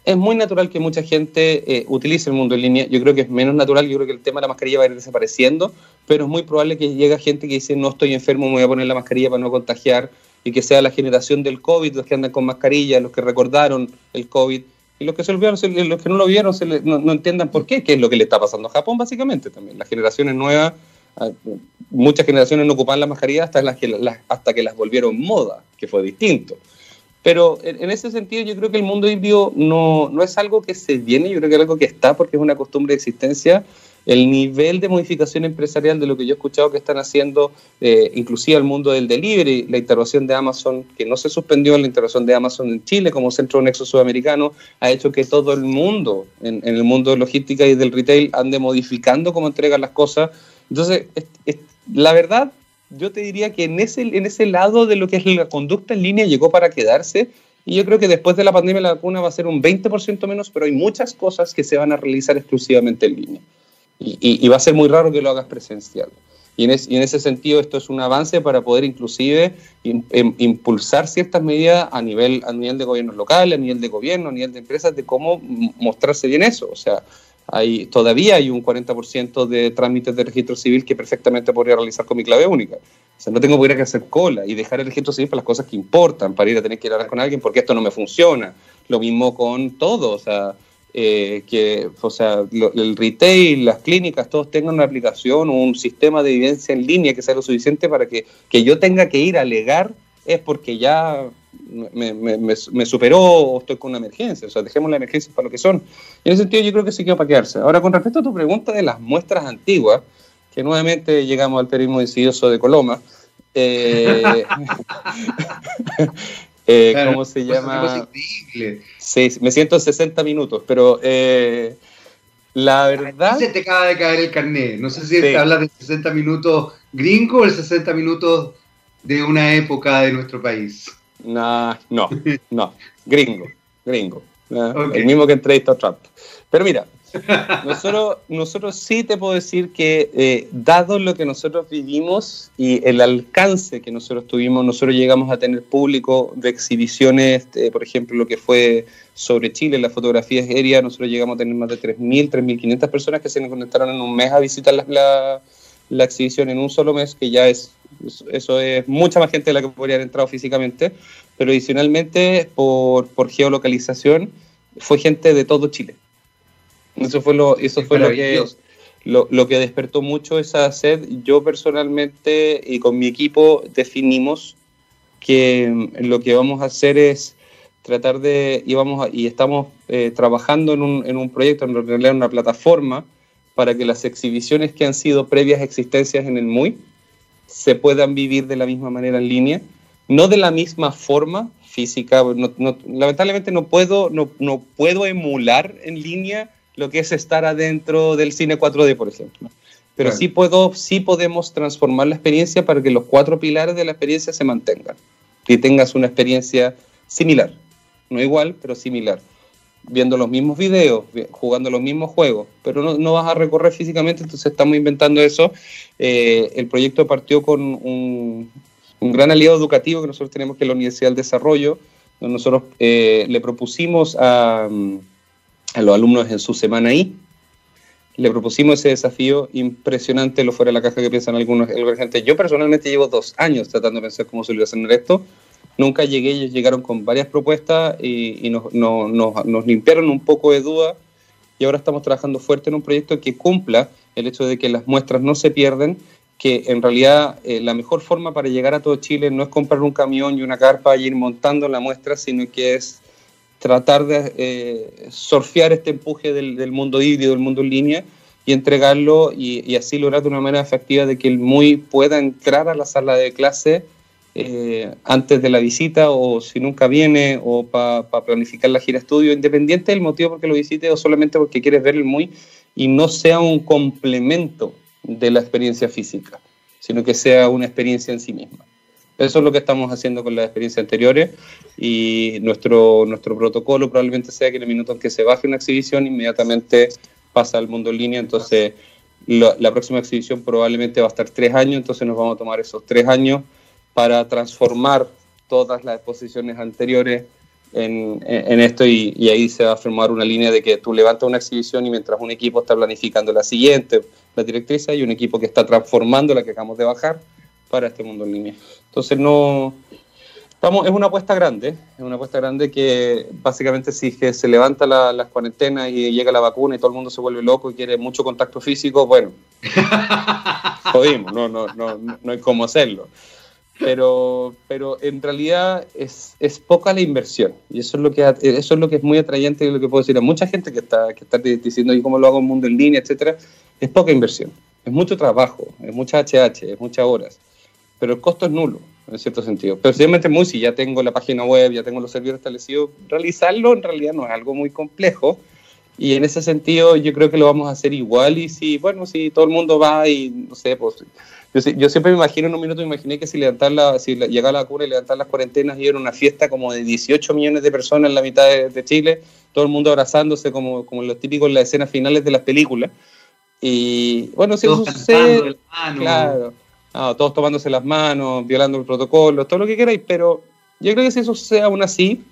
es muy natural que mucha gente eh, utilice el mundo en línea. Yo creo que es menos natural, yo creo que el tema de la mascarilla va a ir desapareciendo, pero es muy probable que llegue gente que dice, no estoy enfermo, me voy a poner la mascarilla para no contagiar, y que sea la generación del COVID, los que andan con mascarilla, los que recordaron el COVID, y los que se olvidaron, los que no lo vieron, no, no, entiendan por qué, qué es lo que le está pasando a Japón, básicamente, también. Las generaciones nuevas Ah, muchas generaciones no ocupaban la mascarilla hasta, las que, las, hasta que las volvieron moda, que fue distinto. Pero en, ese sentido yo creo que el mundo híbrido no, no es algo que se viene, yo creo que es algo que está porque es una costumbre de existencia. El nivel de modificación empresarial de lo que yo he escuchado que están haciendo, eh, inclusive el mundo del delivery, la intervención de Amazon, que no se suspendió en la intervención de Amazon en Chile como centro de nexo sudamericano, ha hecho que todo el mundo, en, en el mundo de logística y del retail, ande modificando cómo entregan las cosas entonces, la verdad, yo te diría que en ese, en ese lado de lo que es la conducta en línea llegó para quedarse. Y yo creo que después de la pandemia la vacuna va a ser un 20% menos, pero hay muchas cosas que se van a realizar exclusivamente en línea. Y, va a ser muy raro que lo hagas presencial. Y en, y en, ese sentido esto es un avance para poder inclusive em, impulsar ciertas medidas a nivel, a nivel de gobiernos locales, a nivel de gobierno, a nivel de empresas, de cómo mostrarse bien eso. O sea, hay, todavía hay un 40% de trámites de registro civil que perfectamente podría realizar con mi clave única. O sea, no tengo que ir a hacer cola y dejar el registro civil para las cosas que importan, para ir a tener que hablar con alguien porque esto no me funciona. Lo mismo con todo, o sea, eh, que o sea, el retail, las clínicas, todos tengan una aplicación o un sistema de evidencia en línea que sea lo suficiente para que, que yo tenga que ir a alegar es porque ya me, superó o estoy con una emergencia. O sea, dejemos la emergencia para lo que son. en ese sentido yo creo que sí quedó para quedarse. Ahora, con respecto a tu pregunta de las muestras antiguas, que nuevamente llegamos al periodismo insidioso de Coloma, eh, eh, ¿cómo se llama? Sí, me siento 60 minutos, pero eh, la verdad... Se te acaba de caer el carnet. No sé si te hablas de 60 minutos gringo o el 60 minutos de una época de nuestro país. No, no, no. Gringo, gringo. El mismo que entrevistó a Trump. Pero mira, nosotros, nosotros sí te puedo decir que, eh, dado lo que nosotros vivimos y el alcance que nosotros tuvimos, nosotros llegamos a tener público de exhibiciones, eh, por ejemplo, lo que fue sobre Chile, las fotografías aéreas, nosotros llegamos a tener más de 3.000, 3.500 personas que se conectaron en un mes a visitar la, la exhibición en un solo mes, que ya es eso es mucha más gente de la que podría haber entrado físicamente, pero adicionalmente por, por geolocalización fue gente de todo Chile. Eso fue lo, eso fue lo que, lo, lo, que despertó mucho esa sed, yo personalmente y con mi equipo definimos que mm, lo que vamos a hacer es tratar de, y, vamos y estamos eh, trabajando en un, en un proyecto, en realidad una plataforma, para que las exhibiciones que han sido previas existencias en el MUI se puedan vivir de la misma manera en línea, no de la misma forma física, lamentablemente no puedo, no, no puedo emular en línea lo que es estar adentro del cine 4D, por ejemplo. Pero sí, puedo, sí podemos transformar la experiencia para que los cuatro pilares de la experiencia se mantengan y tengas una experiencia similar. No igual, pero similar. Viendo los mismos videos, jugando los mismos juegos, pero no, no vas a recorrer físicamente, entonces estamos inventando eso. Eh, el proyecto partió con un, un, gran aliado educativo que nosotros tenemos, que es la Universidad del Desarrollo, donde nosotros eh, le propusimos a a los alumnos en su semana ahí. Le propusimos ese desafío impresionante, lo fuera de la caja que piensan algunos, gente. Yo personalmente llevo dos años tratando de pensar cómo hacer esto. Nunca llegué, ellos llegaron con varias propuestas y, nos, nos, limpiaron un poco de duda y ahora estamos trabajando fuerte en un proyecto que cumpla el hecho de que las muestras no se pierden, que en realidad eh, la mejor forma para llegar a todo Chile no es comprar un camión y una carpa y ir montando la muestra, sino que es tratar de eh, surfear este empuje del, mundo híbrido, del mundo en línea, y entregarlo y, así lograr de una manera efectiva de que el MUI pueda entrar a la sala de clase eh, antes de la visita o si nunca viene o para planificar la gira estudio, independiente del motivo por que lo visite o solamente porque quieres ver el MUI y no sea un complemento de la experiencia física, sino que sea una experiencia en sí misma. Eso es lo que estamos haciendo con las experiencias anteriores y nuestro, nuestro protocolo probablemente sea que en el minuto en que se baje una exhibición inmediatamente pasa al mundo en línea, entonces la próxima exhibición probablemente va a estar tres años, entonces nos vamos a tomar esos tres años para transformar todas las exposiciones anteriores en, esto y, y, ahí se va a formar una línea de que tú levantas una exhibición y mientras un equipo está planificando la siguiente, la directriz, hay un equipo que está transformando la que acabamos de bajar para este mundo en línea. Entonces no estamos, es una apuesta grande, es una apuesta grande que básicamente si que se levanta la, las cuarentenas y llega la vacuna y todo el mundo se vuelve loco y quiere mucho contacto físico, bueno, jodimos, no, no, no, no hay cómo hacerlo. Pero, pero en realidad es, es poca la inversión y eso es lo que eso es lo que es muy atrayente y lo que puedo decir a mucha gente que está, que está diciendo y cómo lo hago en mundo en línea, etcétera, es poca inversión, es mucho trabajo, es mucha HH, es muchas horas pero el costo es nulo, en cierto sentido. Pero simplemente muy, si ya tengo la página web, ya tengo los servidores establecidos, realizarlo en realidad no es algo muy complejo. Y en ese sentido yo creo que lo vamos a hacer igual y si, bueno, si todo el mundo va y, no sé, pues yo, yo siempre me imagino en un minuto, me imaginé que si levantar la, si llegaba la cura y levantar las cuarentenas y era una fiesta como de 18 millones de personas en la mitad de, Chile, todo el mundo abrazándose como, como los típicos en las escenas finales de las películas. Y bueno, si eso sucede, claro todos tomándose las manos, violando el protocolo, todo lo que queráis, pero yo creo que si eso sea aún así,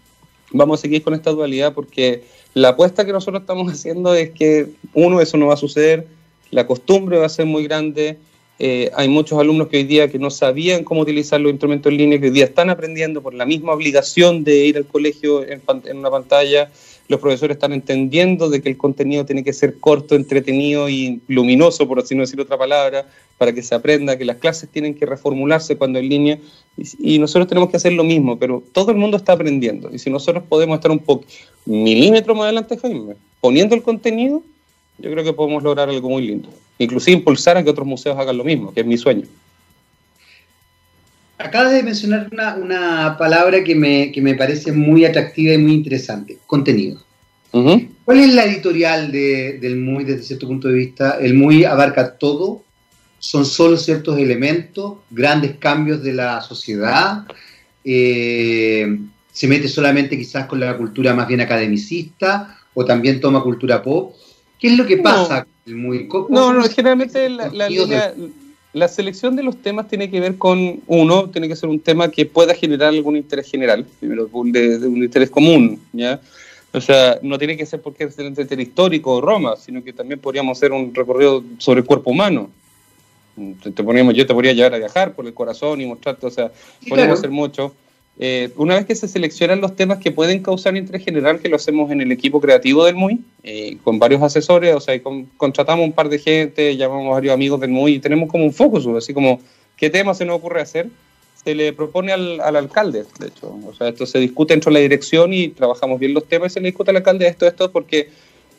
vamos a seguir con esta dualidad porque la apuesta que nosotros estamos haciendo es que, uno, eso no va a suceder, la costumbre va a ser muy grande, eh, hay muchos alumnos que hoy día que no sabían cómo utilizar los instrumentos en línea, que hoy día están aprendiendo por la misma obligación de ir al colegio en, en una pantalla, los profesores están entendiendo de que el contenido tiene que ser corto, entretenido y luminoso, por así no decir otra palabra, para que se aprenda, que las clases tienen que reformularse cuando en línea, y, nosotros tenemos que hacer lo mismo, pero todo el mundo está aprendiendo, y si nosotros podemos estar un poco milímetro más adelante, Jaime, poniendo el contenido, yo creo que podemos lograr algo muy lindo. Inclusive impulsar a que otros museos hagan lo mismo, que es mi sueño. Acabas de mencionar una, palabra que me, que me, parece muy atractiva y muy interesante, contenido. ¿Cuál es la editorial del MUI desde cierto punto de vista? ¿El MUI abarca todo? ¿Son solo ciertos elementos, grandes cambios de la sociedad? Eh, ¿Se mete solamente quizás con la cultura más bien academicista o también toma cultura pop? ¿Qué es lo que pasa con el MUI? No, no, generalmente la, la, la selección de los temas tiene que ver con, uno, tiene que ser un tema que pueda generar algún interés general, primero, de, un interés común, ¿ya? O sea, no tiene que ser porque es el interés histórico o Roma, sino que también podríamos hacer un recorrido sobre el cuerpo humano. Te, poníamos, yo te podría llevar a viajar por el corazón y mostrarte, o sea, podríamos hacer mucho. Eh, una vez que se seleccionan los temas que pueden causar interés general, que lo hacemos en el equipo creativo del MUI, eh, con varios asesores, o sea, contratamos un par de gente, llamamos a varios amigos del MUI y tenemos como un focus, así como qué tema se nos ocurre hacer, se le propone al, alcalde, de hecho. O sea, esto se discute dentro de la dirección y trabajamos bien los temas y se le discute al alcalde esto, esto, porque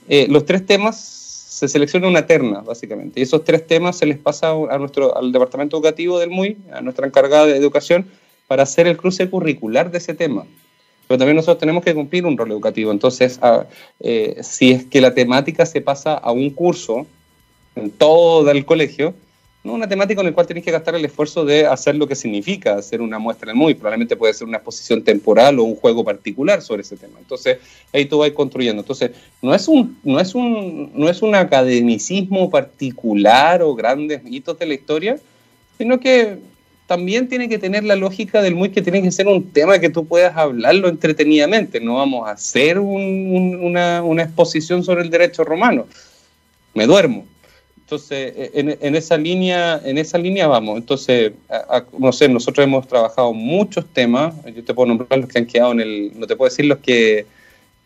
eh, los tres temas se selecciona una terna, básicamente. Y esos tres temas se les pasa a nuestro, al departamento educativo del MUI, a nuestra encargada de educación, para hacer el cruce curricular de ese tema. Pero también nosotros tenemos que cumplir un rol educativo. Entonces, eh, si es que la temática se pasa a un curso en todo el colegio, no una temática en la cual tienes que gastar el esfuerzo de hacer lo que significa hacer una muestra MUI. Probablemente puede ser una exposición temporal o un juego particular sobre ese tema. Entonces, ahí tú vas construyendo. Entonces, no es un, no es un, no es un academicismo particular o grandes hitos de la historia, sino que también tiene que tener la lógica del MUI que tiene que ser un tema que tú puedas hablarlo entretenidamente. No vamos a hacer una, una exposición sobre el derecho romano. Me duermo entonces, e, en, esa línea, en esa línea vamos. Entonces, no sé, nosotros hemos trabajado muchos temas. Yo te puedo nombrar los que han quedado en el, no te puedo decir los que,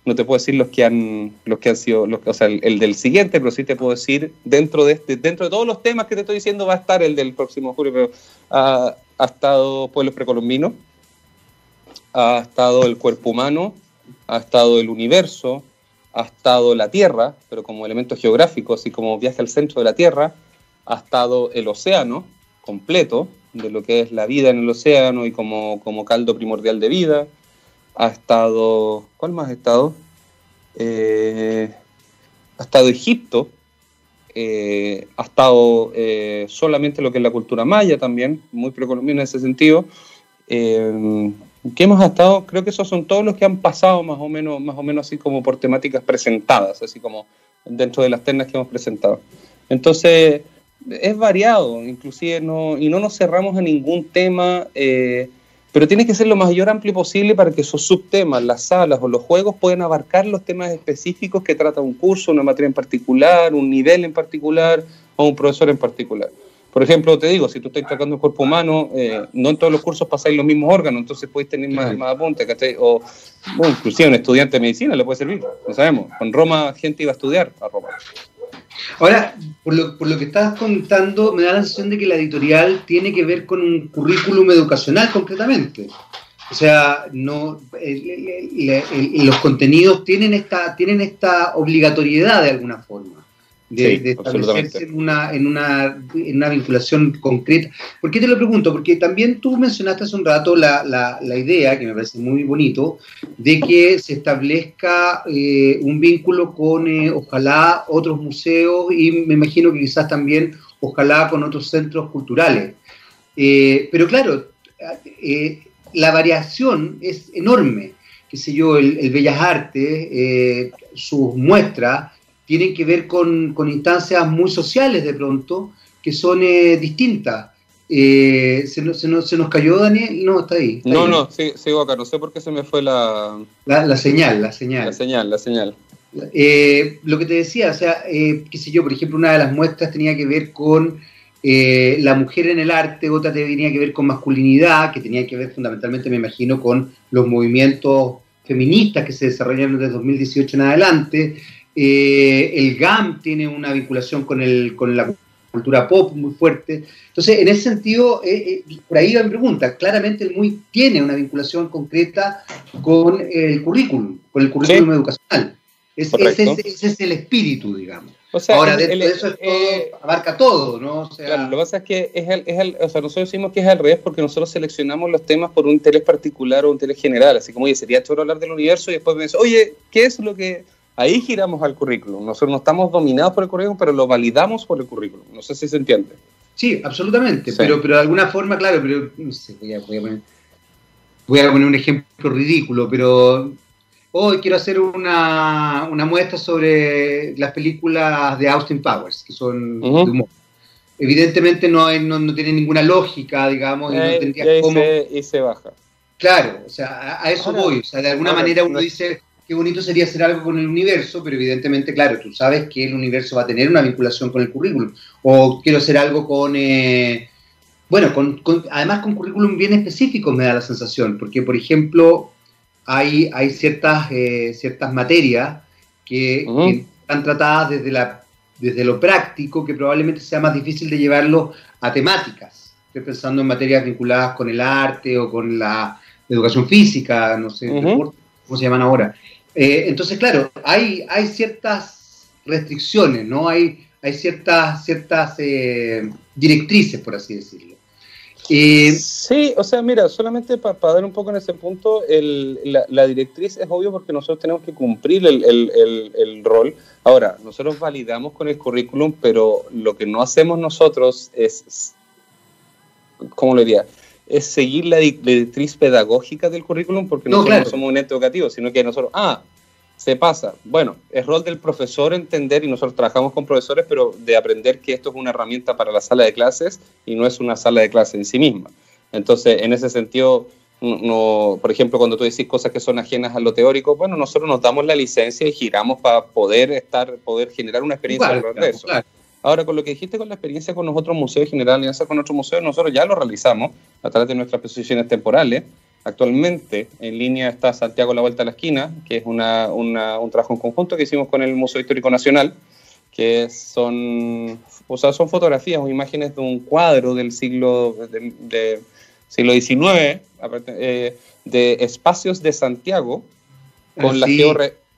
no te puedo decir los que han, los que han sido, los, o sea, el, del siguiente, pero sí te puedo decir dentro de este, dentro de todos los temas que te estoy diciendo va a estar el del próximo julio. Ha estado pueblos precolombinos, ha estado el cuerpo humano, ha estado el universo, ha estado la Tierra, pero como elemento geográfico, así como viaje al centro de la Tierra, ha estado el océano completo, de lo que es la vida en el océano y como, como caldo primordial de vida. Ha estado, ¿cuál más ha estado? Eh, ha estado Egipto, eh, ha estado eh, solamente lo que es la cultura maya también, muy precolombina en ese sentido. ¿Qué hemos estado? Creo que esos son todos los que han pasado más o menos, más o menos así como por temáticas presentadas, así como dentro de las ternas que hemos presentado. Entonces, es variado, inclusive no, y no nos cerramos a ningún tema, eh, pero tiene que ser lo mayor amplio posible para que esos subtemas, las salas o los juegos puedan abarcar los temas específicos que trata un curso, una materia en particular, un nivel en particular o un profesor en particular. Por ejemplo, te digo, si tú estás tratando el cuerpo humano, eh, no en todos los cursos pasáis los mismos órganos, entonces podéis tener más, más apuntes, ¿cachai? O, bueno, inclusive un estudiante de medicina le puede servir, no sabemos. Con Roma gente iba a estudiar a Roma. Ahora, por lo, por lo que estás contando, me da la sensación de que la editorial tiene que ver con un currículum educacional concretamente. O sea, no, los contenidos tienen esta, tienen esta obligatoriedad de alguna forma de, establecerse en una, en, una, en una vinculación concreta. ¿Por qué te lo pregunto? Porque también tú mencionaste hace un rato la, la, la idea, que me parece muy bonito, de que se establezca eh, un vínculo con, eh, ojalá, otros museos y me imagino que quizás también, ojalá, con otros centros culturales. Eh, pero claro, la variación es enorme. Qué sé yo, el, el Bellas Artes, sus muestras, tienen que ver con, instancias muy sociales de pronto, que son eh, distintas. Eh, ¿se, nos, se, nos, ¿Se nos cayó Daniel? No, está ahí. no, no, sigo acá, no sé por qué se me fue la... La, señal, la señal. La señal, la señal. Eh, lo que te decía, o sea, qué sé yo, por ejemplo, una de las muestras tenía que ver con la mujer en el arte, otra tenía que ver con masculinidad, que tenía que ver fundamentalmente, me imagino, con los movimientos feministas que se desarrollaron desde 2018 en adelante, eh, el GAM tiene una vinculación con, el, con la cultura pop muy fuerte. Entonces, en ese sentido, eh, eh, por ahí va mi pregunta. Claramente el MUI tiene una vinculación concreta con el currículum, con el currículum educacional. ese, es, el espíritu, digamos. Ahora, de eso abarca todo, ¿no? claro, lo que pasa es que es el, es el, o sea, nosotros decimos que es al revés porque nosotros seleccionamos los temas por un interés particular o un interés general. Así como, oye, sería choro hablar del universo y después me dice, oye, ¿qué es lo que Ahí giramos al currículum. Nosotros no estamos dominados por el currículum, pero lo validamos por el currículum. No sé si se entiende. Sí, absolutamente. Pero, pero de alguna forma, claro, pero no sé, voy, a, poner, un ejemplo ridículo, pero hoy quiero hacer una, muestra sobre las películas de Austin Powers, que son de humor. Evidentemente no, no, tiene ninguna lógica, digamos, y no tendría cómo... y se baja. Claro, o sea, a, eso voy. O sea, de alguna manera uno dice, qué bonito sería hacer algo con el universo, pero evidentemente, claro, tú sabes que el universo va a tener una vinculación con el currículum. O quiero hacer algo con, eh, Bueno, con, además con currículum bien específicos me da la sensación, porque por ejemplo hay, hay ciertas, eh, ciertas materias que, están tratadas desde, la, desde lo práctico, que probablemente sea más difícil de llevarlo a temáticas. Estoy pensando en materias vinculadas con el arte o con la educación física, no sé, cómo se llaman ahora. Eh, entonces, claro, hay, ciertas restricciones, ¿no? Hay, hay ciertas, ciertas eh, directrices, por así decirlo. sí, o sea, mira, solamente para dar un poco en ese punto, la, directriz es obvio porque nosotros tenemos que cumplir el, rol. Ahora, nosotros validamos con el currículum, pero lo que no hacemos nosotros es, ¿cómo lo diría? Es seguir la directriz pedagógica del currículum porque nosotros no somos un ente educativo, sino que nosotros, ah, se pasa. Bueno, es rol del profesor entender, y nosotros trabajamos con profesores, pero de aprender que esto es una herramienta para la sala de clases y no es una sala de clases en sí misma. Entonces, en ese sentido, no, por ejemplo, cuando tú decís cosas que son ajenas a lo teórico, bueno, nosotros nos damos la licencia y giramos para poder estar, poder generar una experiencia alrededor de eso. Ahora, con lo que dijiste con la experiencia con los otros museos, general alianza con otros museos, nosotros ya lo realizamos a través de nuestras posiciones temporales. Actualmente en línea está Santiago La Vuelta a la Esquina, que es una, un trabajo en conjunto que hicimos con el Museo Histórico Nacional, que son, o sea, son fotografías o imágenes de un cuadro del siglo, de, siglo XIX, eh, de espacios de Santiago, con, la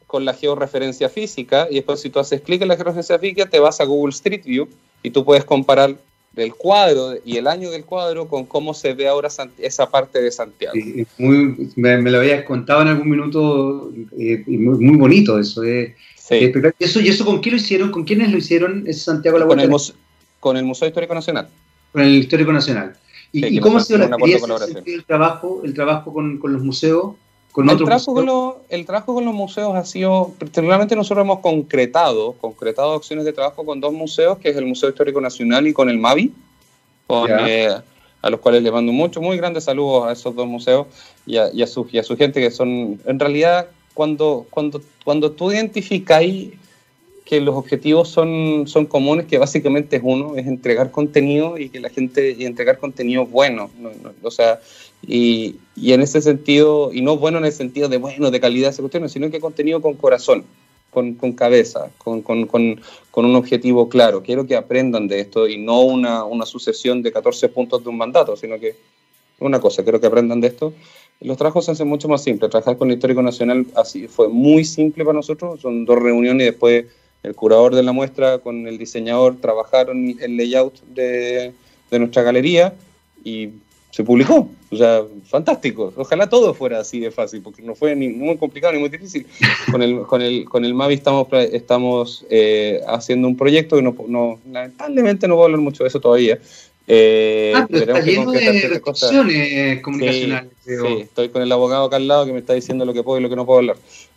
con la georreferencia física, y después si tú haces clic en la georreferencia física, te vas a Google Street View y tú puedes comparar del cuadro y el año del cuadro con cómo se ve ahora esa parte de Santiago. muy, me, lo habías contado en algún minuto, eh, muy, bonito eso. Eh. eso. ¿Y eso con qué lo hicieron? ¿Con quiénes lo hicieron ese Santiago la con el, con el Museo Histórico Nacional. Con el Histórico Nacional. ¿Y, cómo ha sido la experiencia, el trabajo, el trabajo con, con los museos? El, trabajo con los, el trabajo con los museos ha sido, particularmente nosotros hemos concretado, concretado acciones de trabajo con dos museos, que es el Museo Histórico Nacional y con el MAVI, eh, a los cuales le mando mucho, muy grandes saludos a esos dos museos y a, y a, su, y a su gente que son, en realidad, cuando, cuando, cuando tú identificáis que los objetivos son, son comunes, que básicamente es uno, es entregar contenido y que la gente, y entregar contenido bueno, o sea, y, y, en ese sentido, y no bueno en el sentido de bueno, de calidad, sino que contenido con corazón, con, con cabeza, con, con, con, un objetivo claro. Quiero que aprendan de esto y no una, una sucesión de 14 puntos de un mandato, sino que una cosa, quiero que aprendan de esto. Los trabajos se hacen mucho más simples. Trabajar con el Histórico Nacional así fue muy simple para nosotros. Son dos reuniones y después el curador de la muestra con el diseñador trabajaron el layout de, de nuestra galería y se publicó. O sea, fantástico. Ojalá todo fuera así de fácil, porque no fue ni muy complicado ni muy difícil. Con el, con el, con el Mavi estamos, estamos eh, haciendo un proyecto que no, no, lamentablemente no voy a hablar mucho de eso todavía. Eh, ah, pero está lleno de restricciones comunicacionales. Sí, sí, estoy con el abogado acá al lado que me está diciendo lo que puedo y lo que no puedo hablar.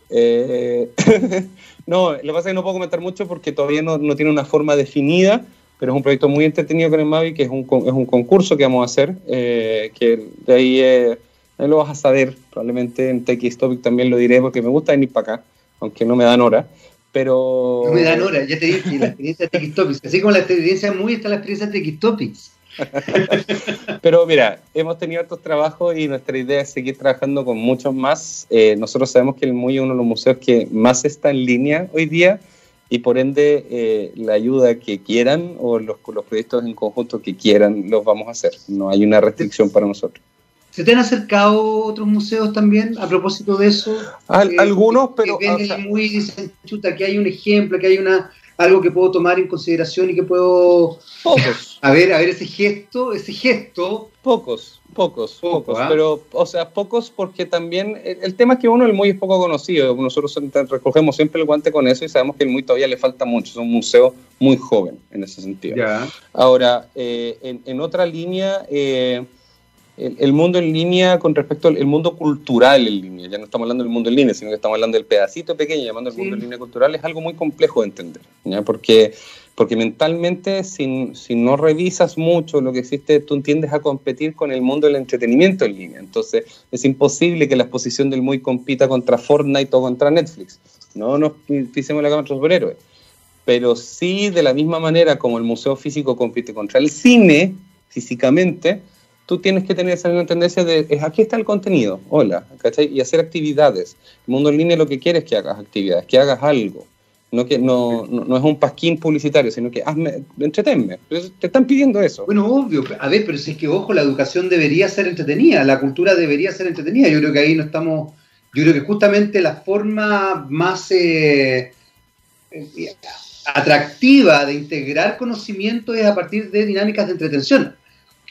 Eh, no, lo que pasa es que no puedo comentar mucho porque todavía no, no, tiene una forma definida, pero es un proyecto muy entretenido con el Mavi, que es un, es un concurso que vamos a hacer, eh, que de ahí, eh, lo vas a saber, probablemente en TX Topic también lo diré porque me gusta venir para acá, aunque no me dan hora. Pero... No me dan hora, ya te dije, la experiencia de TX Topics, así como la experiencia muy está la experiencia de TX Topics. Pero mira, hemos tenido estos trabajos y nuestra idea es seguir trabajando con muchos más. Eh, nosotros sabemos que el MUI es uno de los museos que más está en línea hoy día y por ende eh, la ayuda que quieran o los, los proyectos en conjunto que quieran los vamos a hacer. No hay una restricción para nosotros. ¿Se te han acercado otros museos también a propósito de eso? algunos, pero... Que ven el MUI y dicen, chuta, que hay un ejemplo, que hay una algo que puedo tomar en consideración y que puedo... Pocos. A ver, a ver ese gesto, ese gesto. Pocos, pocos, pocos. ¿ah? Pero, o sea, pocos porque también el, tema es que uno, el muy es poco conocido. Nosotros recogemos siempre el guante con eso y sabemos que el muy todavía le falta mucho. Es un museo muy joven en ese sentido. Ahora, eh, en, en, otra línea... Eh, el, mundo en línea con respecto al mundo cultural en línea. Ya no estamos hablando del mundo en línea, sino que estamos hablando del pedacito pequeño, llamando el mundo en línea cultural, es algo muy complejo de entender. Porque, porque mentalmente, si, si, no revisas mucho lo que existe, tú tiendes a competir con el mundo del entretenimiento en línea. Entonces, es imposible que la exposición del muy compita contra Fortnite o contra Netflix. No nos pisemos la cama a superhéroes. Pero sí, de la misma manera como el museo físico compite contra el cine, físicamente, tú tienes que tener esa misma tendencia de, es, aquí está el contenido, hola, ¿cachai? Y hacer actividades. El mundo en línea lo que quiere es que hagas actividades, que hagas algo. No, que, no, no, es un pasquín publicitario, sino que hazme, entretenme. Te están pidiendo eso. Bueno, obvio. A ver, pero si es que, ojo, la educación debería ser entretenida, la cultura debería ser entretenida. Yo creo que ahí no estamos... Yo creo que justamente la forma más eh, eh, atractiva de integrar conocimiento es a partir de dinámicas de entretención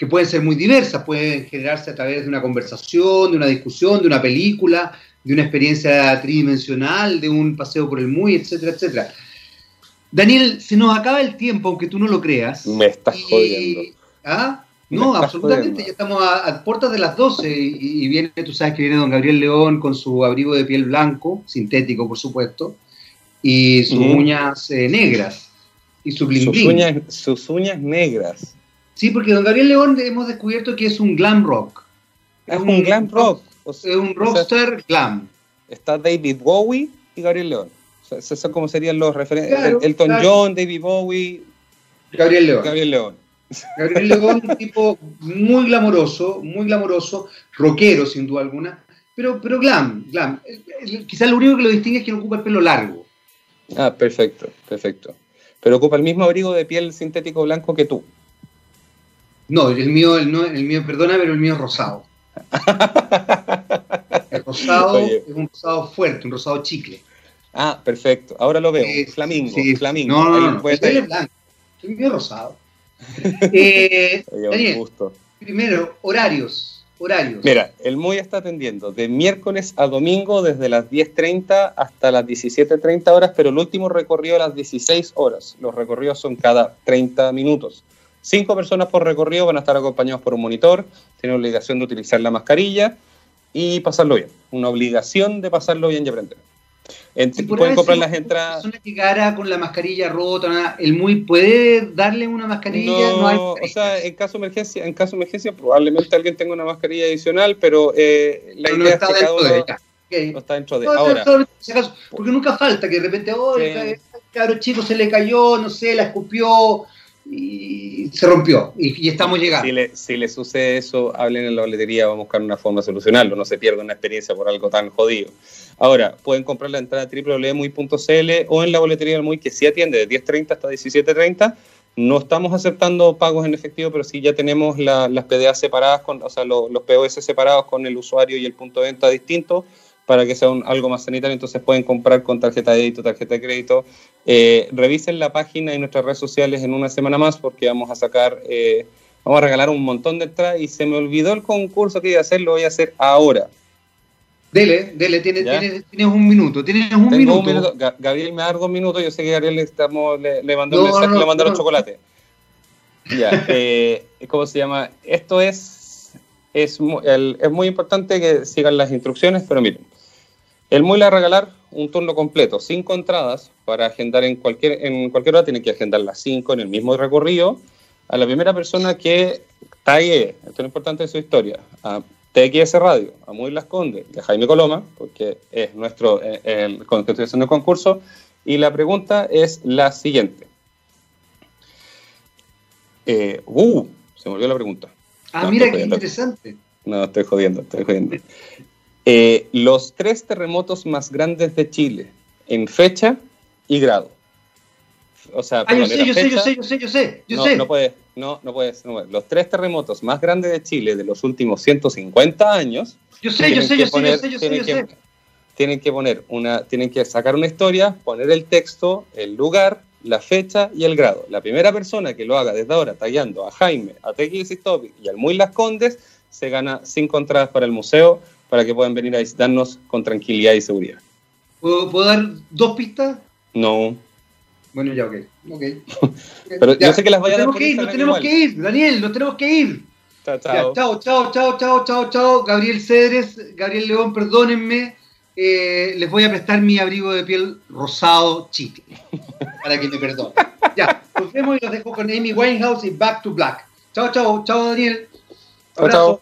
que pueden ser muy diversas, pueden generarse a través de una conversación, de una discusión, de una película, de una experiencia tridimensional, de un paseo por el muy, etcétera, etcétera. Daniel, se nos acaba el tiempo, aunque tú no lo creas. Me estás jodiendo. ¿Ah? No, absolutamente, ya estamos a, puertas de las 12 y, viene, tú sabes que viene don Gabriel León con su abrigo de piel blanco, sintético por supuesto, y sus uñas eh, negras y su bling sus Uñas, sus uñas negras. Sí, porque don Gabriel León hemos descubierto que es un glam rock. Es, un, glam rock. es un rockstar glam. Está David Bowie y Gabriel León. O sea, esos como serían los referentes. Elton John, David Bowie. Gabriel León. Gabriel León. Gabriel León, un tipo muy glamoroso, muy glamoroso, rockero sin duda alguna, pero, pero glam, glam. Quizás lo único que lo distingue es que no ocupa el pelo largo. Ah, perfecto, perfecto. Pero ocupa el mismo abrigo de piel sintético blanco que tú. No, el mío, el, el mío, perdona, pero el mío es rosado. el rosado es un rosado fuerte, un rosado chicle. Ah, perfecto. Ahora lo veo. flamingo. Sí, flamingo. No, no, no. es blanco. El mío rosado. eh, Daniel, primero, horarios. Horarios. Mira, el MUI está atendiendo de miércoles a domingo desde las 10.30 hasta las 17.30 horas, pero el último recorrido a las 16 horas. Los recorridos son cada 30 minutos. Cinco personas por recorrido van a estar acompañados por un monitor, tienen obligación de utilizar la mascarilla y pasarlo bien. Una obligación de pasarlo bien y aprender. pueden comprar las entradas. Una llegara con la mascarilla rota, el muy puede darle una mascarilla. No, o sea, en caso de emergencia, en caso de emergencia probablemente alguien tenga una mascarilla adicional, pero eh, la idea es que cada uno no está dentro de. Ahora, porque nunca falta que de repente, oh, el cabro chico se le cayó, no sé, la escupió y se rompió y, estamos llegando. Si le, si le, sucede eso, hablen en la boletería, vamos a buscar una forma de solucionarlo, no se pierda una experiencia por algo tan jodido. Ahora, pueden comprar la entrada www.muy.cl o en la boletería del Muy, que sí atiende de 10.30 hasta 17.30. No estamos aceptando pagos en efectivo, pero sí ya tenemos las PDA separadas, con, o sea, los, los POS separados con el usuario y el punto de venta distinto para que sea algo más sanitario, entonces pueden comprar con tarjeta de débito, tarjeta de crédito. Eh, revisen la página y nuestras redes sociales en una semana más porque vamos a sacar, eh, vamos a regalar un montón de entradas y se me olvidó el concurso que iba a hacer, lo voy a hacer ahora. Dele, dele, tienes, un minuto, tienes un minuto. Gabriel me da dos minutos, yo sé que Gabriel le, estamos, le, mandó un mensaje, le mandaron chocolate. Ya, eh, ¿cómo se llama? Esto es, es, es muy importante que sigan las instrucciones, pero miren, el va a regalar un turno completo, cinco entradas para agendar en cualquier, en cualquier hora, tiene que agendar las cinco en el mismo recorrido, a la primera persona que tague, esto es lo importante de su historia, a TXS Radio, a Muy Las Condes y a Jaime Coloma, porque es nuestro eh, el, constitución del concurso, y la pregunta es la siguiente. Eh, uh, se me olvidó la pregunta. Ah, mira qué interesante. No, estoy jodiendo, estoy jodiendo. Eh, los tres terremotos más grandes de Chile en fecha y grado. O sea, ah, yo, sé, yo, sé, yo sé, yo sé, yo sé, yo no, sé. No puedes, no, no puedes, no Los tres terremotos más grandes de Chile de los últimos 150 años. Yo sé, yo sé, yo sé, yo sé, yo sé, yo sé. Tienen que poner una, tienen que sacar una historia, poner el texto, el lugar, la fecha y el grado. La primera persona que lo haga desde ahora, tallando a Jaime, a TX y al Muy Las Condes, se gana cinco entradas para el museo para que puedan venir a visitarnos con tranquilidad y seguridad. ¿Puedo, dar dos pistas? No. Bueno, ya, ok. okay. Pero yo sé que las vayan a dar que ir, Nos tenemos que ir, Daniel, nos tenemos que ir. Chao, chao. chao, chao, chao, chao, chao, chao. Gabriel Cedres, Gabriel León, perdónenme. Eh, les voy a prestar mi abrigo de piel rosado chicle, para que me perdonen. Ya, nos vemos y los dejo con Amy Winehouse y Back to Black. Chao, chao, chao, Daniel. Chao, chao.